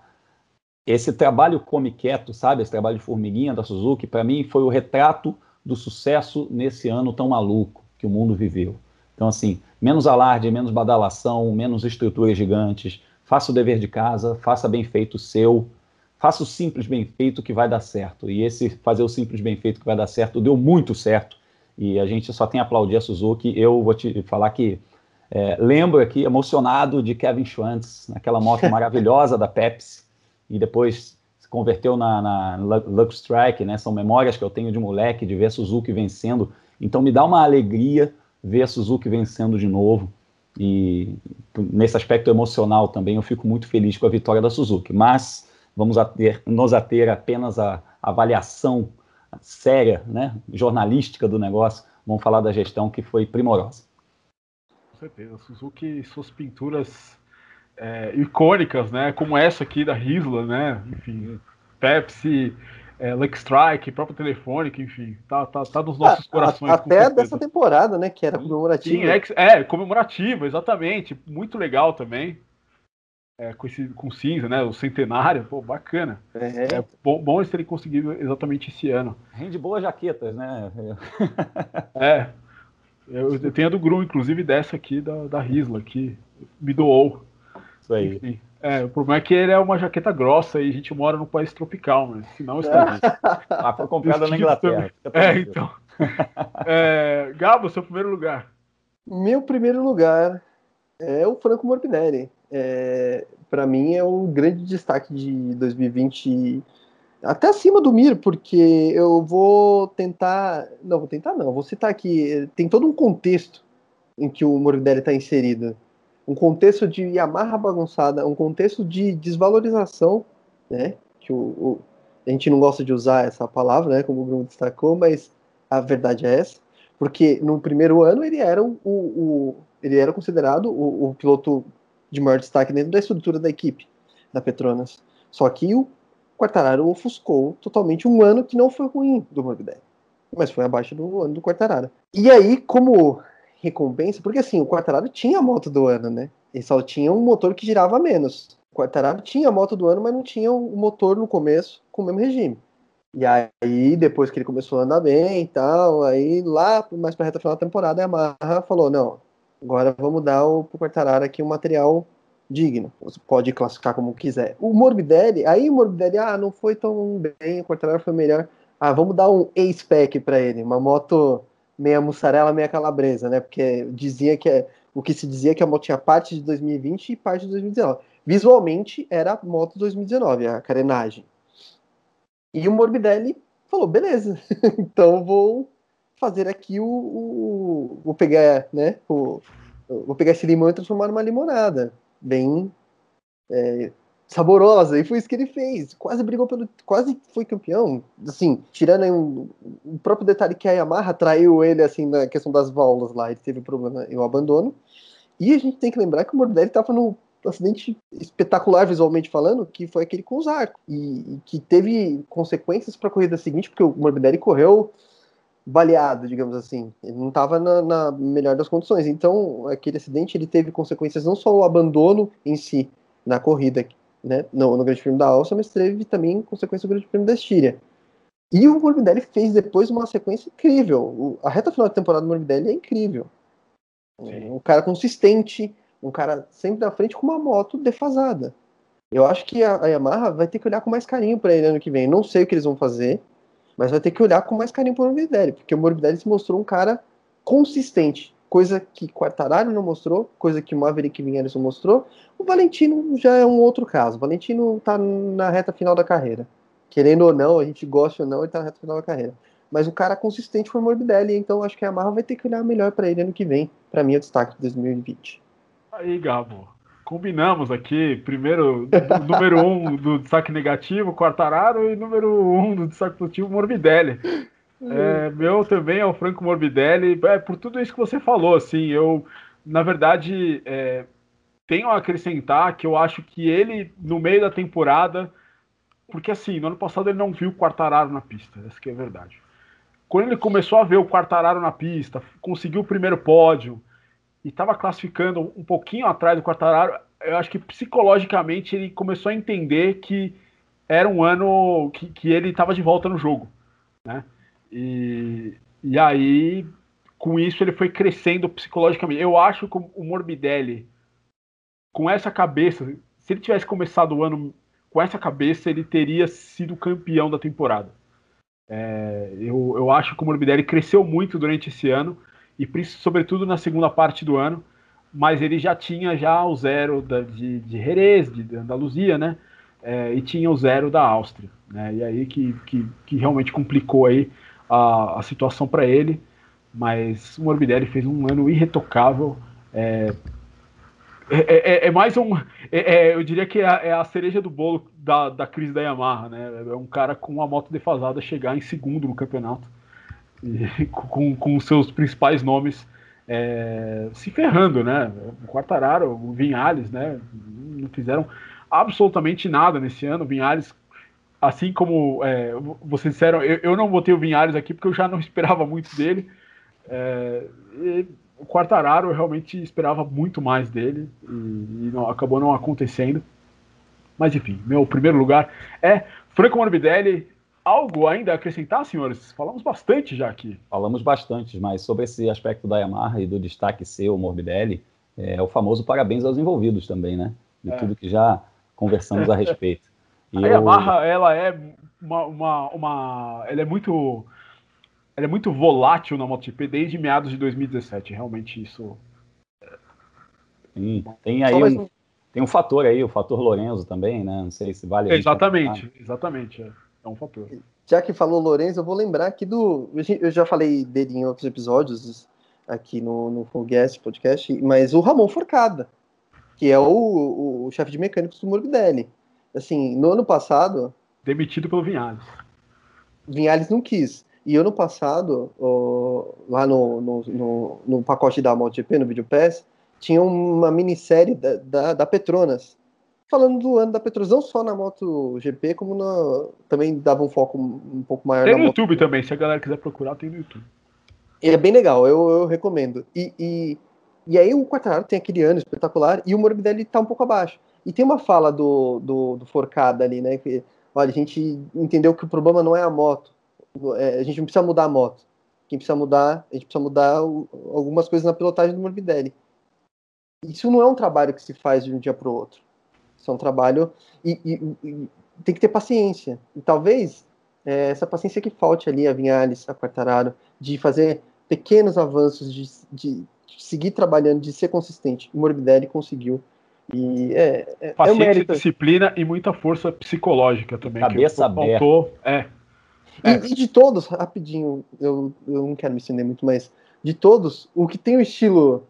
esse trabalho come quieto, sabe? Esse trabalho de formiguinha da Suzuki, para mim foi o retrato do sucesso nesse ano tão maluco que o mundo viveu. Então, assim, menos alarde, menos badalação, menos estruturas gigantes. Faça o dever de casa, faça bem feito o seu, faça o simples bem feito que vai dar certo. E esse fazer o simples bem feito que vai dar certo deu muito certo. E a gente só tem a aplaudir a Suzuki. Eu vou te falar que é, lembro aqui, emocionado de Kevin Schwantz, naquela moto *laughs* maravilhosa da Pepsi, e depois se converteu na, na Lux Strike, né? São memórias que eu tenho de moleque, de ver Suzuki vencendo. Então me dá uma alegria ver a Suzuki vencendo de novo. E nesse aspecto emocional também eu fico muito feliz com a vitória da Suzuki. Mas vamos a ter, nos ater apenas à avaliação séria, né, jornalística do negócio. Vamos falar da gestão que foi primorosa. Com certeza. Suzuki, suas pinturas é, icônicas, né, como essa aqui da Risla, né, enfim, Pepsi, é, Lake Strike, próprio Telefônica, enfim, tá, tá, tá nos nossos ah, corações. até dessa temporada, né, que era comemorativa. Sim, é, é, comemorativa, exatamente, muito legal também. é, com, esse, com cinza, né? O centenário, pô, bacana. É, é bom, bom eles terem conseguido exatamente esse ano. Rende boas jaquetas, né? é. Eu, eu, tenho a do Grum, inclusive dessa aqui da, da Risla, que me doou. Isso aí. Enfim, é, o problema é que ele é uma jaqueta grossa e a gente mora num país tropical, mas senão está Ah, foi comprada na Inglaterra. É, então. é, Gabo, seu primeiro lugar. Meu primeiro lugar é o Franco Morbidelli. É, para mim é um grande destaque de 2020, até acima do Mir, porque eu vou tentar, não vou tentar não, vou citar aqui, tem todo um contexto em que o Morbidelli está inserido, um contexto de Yamaha bagunçada, um contexto de desvalorização, né? Que o, o a gente não gosta de usar essa palavra, né? Como o Bruno destacou, mas a verdade é essa, porque no primeiro ano ele era o, o ele era considerado o, o, piloto de maior destaque dentro da estrutura da equipe da Petronas. Só que o Quartararo ofuscou totalmente um ano que não foi ruim do Morbidelli, mas foi abaixo do ano do Quartararo. E aí, como recompensa, porque assim, o Quartararo tinha a moto do ano, né? Ele só tinha um motor que girava menos. O Quartararo tinha a moto do ano, mas não tinha o motor no começo com o mesmo regime. E aí, depois que ele começou a andar bem e tal, aí lá mais pra reta final da temporada, a Yamaha falou: não, agora vamos dar o, pro Quartararo aqui um material digno. Você pode classificar como quiser. O Morbidelli, aí o Morbidelli, ah, não foi tão bem, o Quartararo foi melhor. Ah, vamos dar um A-Spec para ele, uma moto meia mussarela, meia calabresa, né? Porque dizia que é, o que se dizia que a moto tinha parte de 2020 e parte de 2019. Visualmente era a moto 2019, a carenagem. E o Morbidelli falou: beleza, *laughs* então vou fazer aqui o, o. vou pegar, né? O, vou pegar esse limão e transformar numa limonada. Bem é, saborosa. E foi isso que ele fez. Quase brigou pelo. Quase foi campeão. Assim, tirando um, o próprio detalhe que a Yamaha traiu ele assim na questão das válvulas lá. Ele teve problema e o abandono. E a gente tem que lembrar que o Morbidelli estava no um acidente espetacular visualmente falando, que foi aquele com os arcos. E, e que teve consequências para a corrida seguinte, porque o Morbidelli correu baleado, digamos assim. Ele não estava na, na, melhor das condições. Então, aquele acidente ele teve consequências não só o abandono em si na corrida, né, no, no Grande Prêmio da Alça, mas teve também consequência do Grande Prêmio da Estíria. E o Morbidelli fez depois uma sequência incrível. O, a reta final da temporada do Morbidelli é incrível. Sim. Um cara consistente, um cara sempre na frente com uma moto defasada. Eu acho que a, a Yamaha vai ter que olhar com mais carinho para ele ano que vem. Não sei o que eles vão fazer, mas vai ter que olhar com mais carinho para o Morbidelli, porque o Morbidelli se mostrou um cara consistente, coisa que Quartararo não mostrou, coisa que o Maverick Vinhares não mostrou. O Valentino já é um outro caso. O Valentino está na reta final da carreira. Querendo ou não, a gente gosta ou não, ele está na reta final da carreira. Mas o cara consistente foi o Morbidelli, então acho que a Yamaha vai ter que olhar melhor para ele ano que vem. Para mim, é o destaque de 2020. Aí, Gabo. Combinamos aqui, primeiro, número um do destaque negativo, Quartararo, e número um do destaque positivo, Morbidelli. É, meu também é o Franco Morbidelli, é, por tudo isso que você falou, assim, eu, na verdade, é, tenho a acrescentar que eu acho que ele, no meio da temporada, porque assim, no ano passado ele não viu o Quartararo na pista, essa que é a verdade. Quando ele começou a ver o Quartararo na pista, conseguiu o primeiro pódio, e estava classificando um pouquinho atrás do Quartararo, eu acho que psicologicamente ele começou a entender que era um ano que, que ele estava de volta no jogo, né? E, e aí, com isso, ele foi crescendo psicologicamente. Eu acho que o Morbidelli, com essa cabeça, se ele tivesse começado o ano com essa cabeça, ele teria sido campeão da temporada. É, eu, eu acho que o Morbidelli cresceu muito durante esse ano e sobretudo na segunda parte do ano, mas ele já tinha já o zero da, de, de Jerez, de Andaluzia, né? É, e tinha o zero da Áustria, né? E aí que, que, que realmente complicou aí a, a situação para ele, mas o Morbidelli fez um ano irretocável. É, é, é, é mais um. É, é, eu diria que é a, é a, cereja do bolo da, da crise da Yamaha, né? É um cara com uma moto defasada chegar em segundo no campeonato *laughs* com, com seus principais nomes é, se ferrando, né? O Quartararo, o Vinhales, né? Não fizeram absolutamente nada nesse ano. O Vinhales, assim como é, vocês disseram, eu, eu, não botei o Vinhales aqui porque eu já não *laughs* esperava muito dele. É, o Quartararo eu realmente esperava muito mais dele e, e não, acabou não acontecendo. Mas enfim, meu primeiro lugar é Franco Morbidelli. Algo ainda a acrescentar, senhores? Falamos bastante já aqui. Falamos bastante, mas sobre esse aspecto da Yamaha e do destaque seu, Morbidelli, é o famoso parabéns aos envolvidos também, né? De é. tudo que já conversamos *laughs* a respeito. E a Yamaha, ela é uma, uma, uma, ela é muito ela é muito volátil na MotoGP desde meados de 2017, realmente isso. Sim, tem aí um, tem um fator aí, o fator Lorenzo também, né? Não sei se vale. Exatamente, exatamente, é, é, um fator. Já que falou Lorenzo, eu vou lembrar aqui do, eu já falei dele em outros episódios aqui no no Full Guest podcast, mas o Ramon Forcada, que é o, o, o chefe de mecânicos do Morbidelli. Assim, no ano passado, demitido pelo Vinhales. Vinhales não quis. E ano passado, lá no, no, no, no, pacote da MotoGP, no Video Pass, tinha uma minissérie da, da, da, Petronas, falando do ano da Petronas, não só na MotoGP, como na, também dava um foco um pouco maior Tem no YouTube Moto... também, se a galera quiser procurar, tem no YouTube. E é bem legal, eu, eu recomendo. E, e, e aí o Quartararo tem aquele ano espetacular e o Morbidelli tá um pouco abaixo. E tem uma fala do, do, do Forcada ali, né, que, olha, a gente entendeu que o problema não é a moto, é, a gente não precisa mudar a moto. Quem precisa mudar, a gente precisa mudar o, algumas coisas na pilotagem do Morbidelli. Isso não é um trabalho que se faz de um dia para o outro. Isso é um trabalho e, e, e, tem que ter paciência. E talvez é, essa paciência que falte ali a Vinhales, a Quartararo, de fazer pequenos avanços, de, de, seguir trabalhando, de ser consistente. O Morbidelli conseguiu. E é, é, Paciência, é disciplina e muita força psicológica também. Cabeça que aberta. Faltou, é, e, é. e, de todos, rapidinho, eu, eu não quero me estender muito, mas de todos, o que tem o estilo.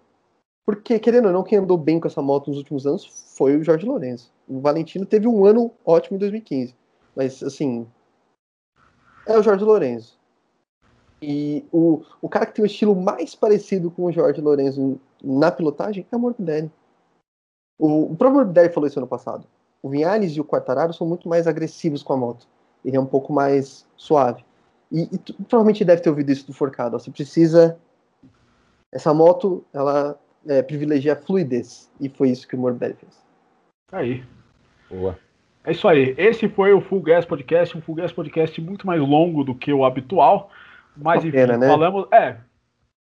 Porque, querendo ou não, quem andou bem com essa moto nos últimos anos foi o Jorge Lourenço. O Valentino teve um ano ótimo em 2015. Mas, assim. É o Jorge Lourenço. E o, o cara que tem o estilo mais parecido com o Jorge Lourenço na pilotagem é o Morbidelli. O, o próprio Morbidelli falou isso ano passado. O Vinhales e o Quartararo são muito mais agressivos com a moto ele é um pouco mais suave. E, e tu, provavelmente deve ter ouvido isso do Forcado. Você precisa. Essa moto, ela é, privilegia a fluidez. E foi isso que o Morbidelli fez. Aí. Boa. É isso aí. Esse foi o Full Gas Podcast, um Full Gas Podcast muito mais longo do que o habitual. Mas, enfim, pena, né? falamos. É,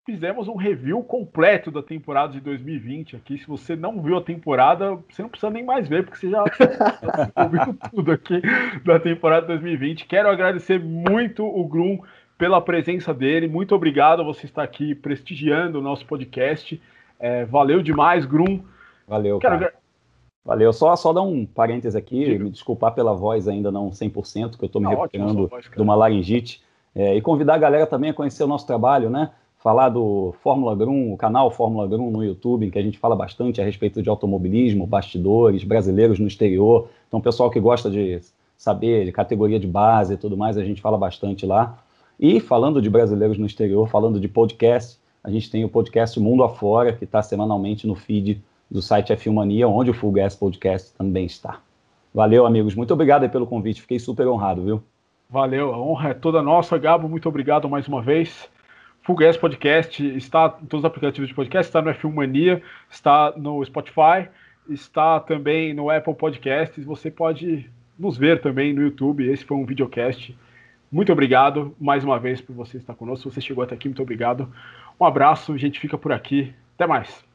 fizemos um review completo da temporada de 2020 aqui. Se você não viu a temporada, você não precisa nem mais ver, porque você já, já *laughs* ouviu tudo aqui da temporada de 2020. Quero agradecer muito o Grum pela presença dele. Muito obrigado você estar aqui prestigiando o nosso podcast. É, valeu demais, Grum. Valeu. Quero cara. Valeu. Só, só dar um parêntese aqui, Diga. me desculpar pela voz ainda não 100%, que eu estou me tá recuperando de uma laringite. É, e convidar a galera também a conhecer o nosso trabalho, né? Falar do Fórmula Grum, o canal Fórmula Grum no YouTube, em que a gente fala bastante a respeito de automobilismo, bastidores, brasileiros no exterior. Então, pessoal que gosta de saber de categoria de base e tudo mais, a gente fala bastante lá. E falando de brasileiros no exterior, falando de podcast, a gente tem o podcast Mundo Afora, que está semanalmente no feed do site F1 Mania, onde o Full Gas Podcast também está. Valeu, amigos. Muito obrigado pelo convite. Fiquei super honrado, viu? Valeu. A honra é toda nossa, Gabo. Muito obrigado mais uma vez. Full Podcast está em todos os aplicativos de podcast, está no F1 Mania, está no Spotify, está também no Apple Podcasts. Você pode nos ver também no YouTube. Esse foi um videocast. Muito obrigado mais uma vez por você estar conosco. Se você chegou até aqui, muito obrigado. Um abraço, a gente fica por aqui. Até mais.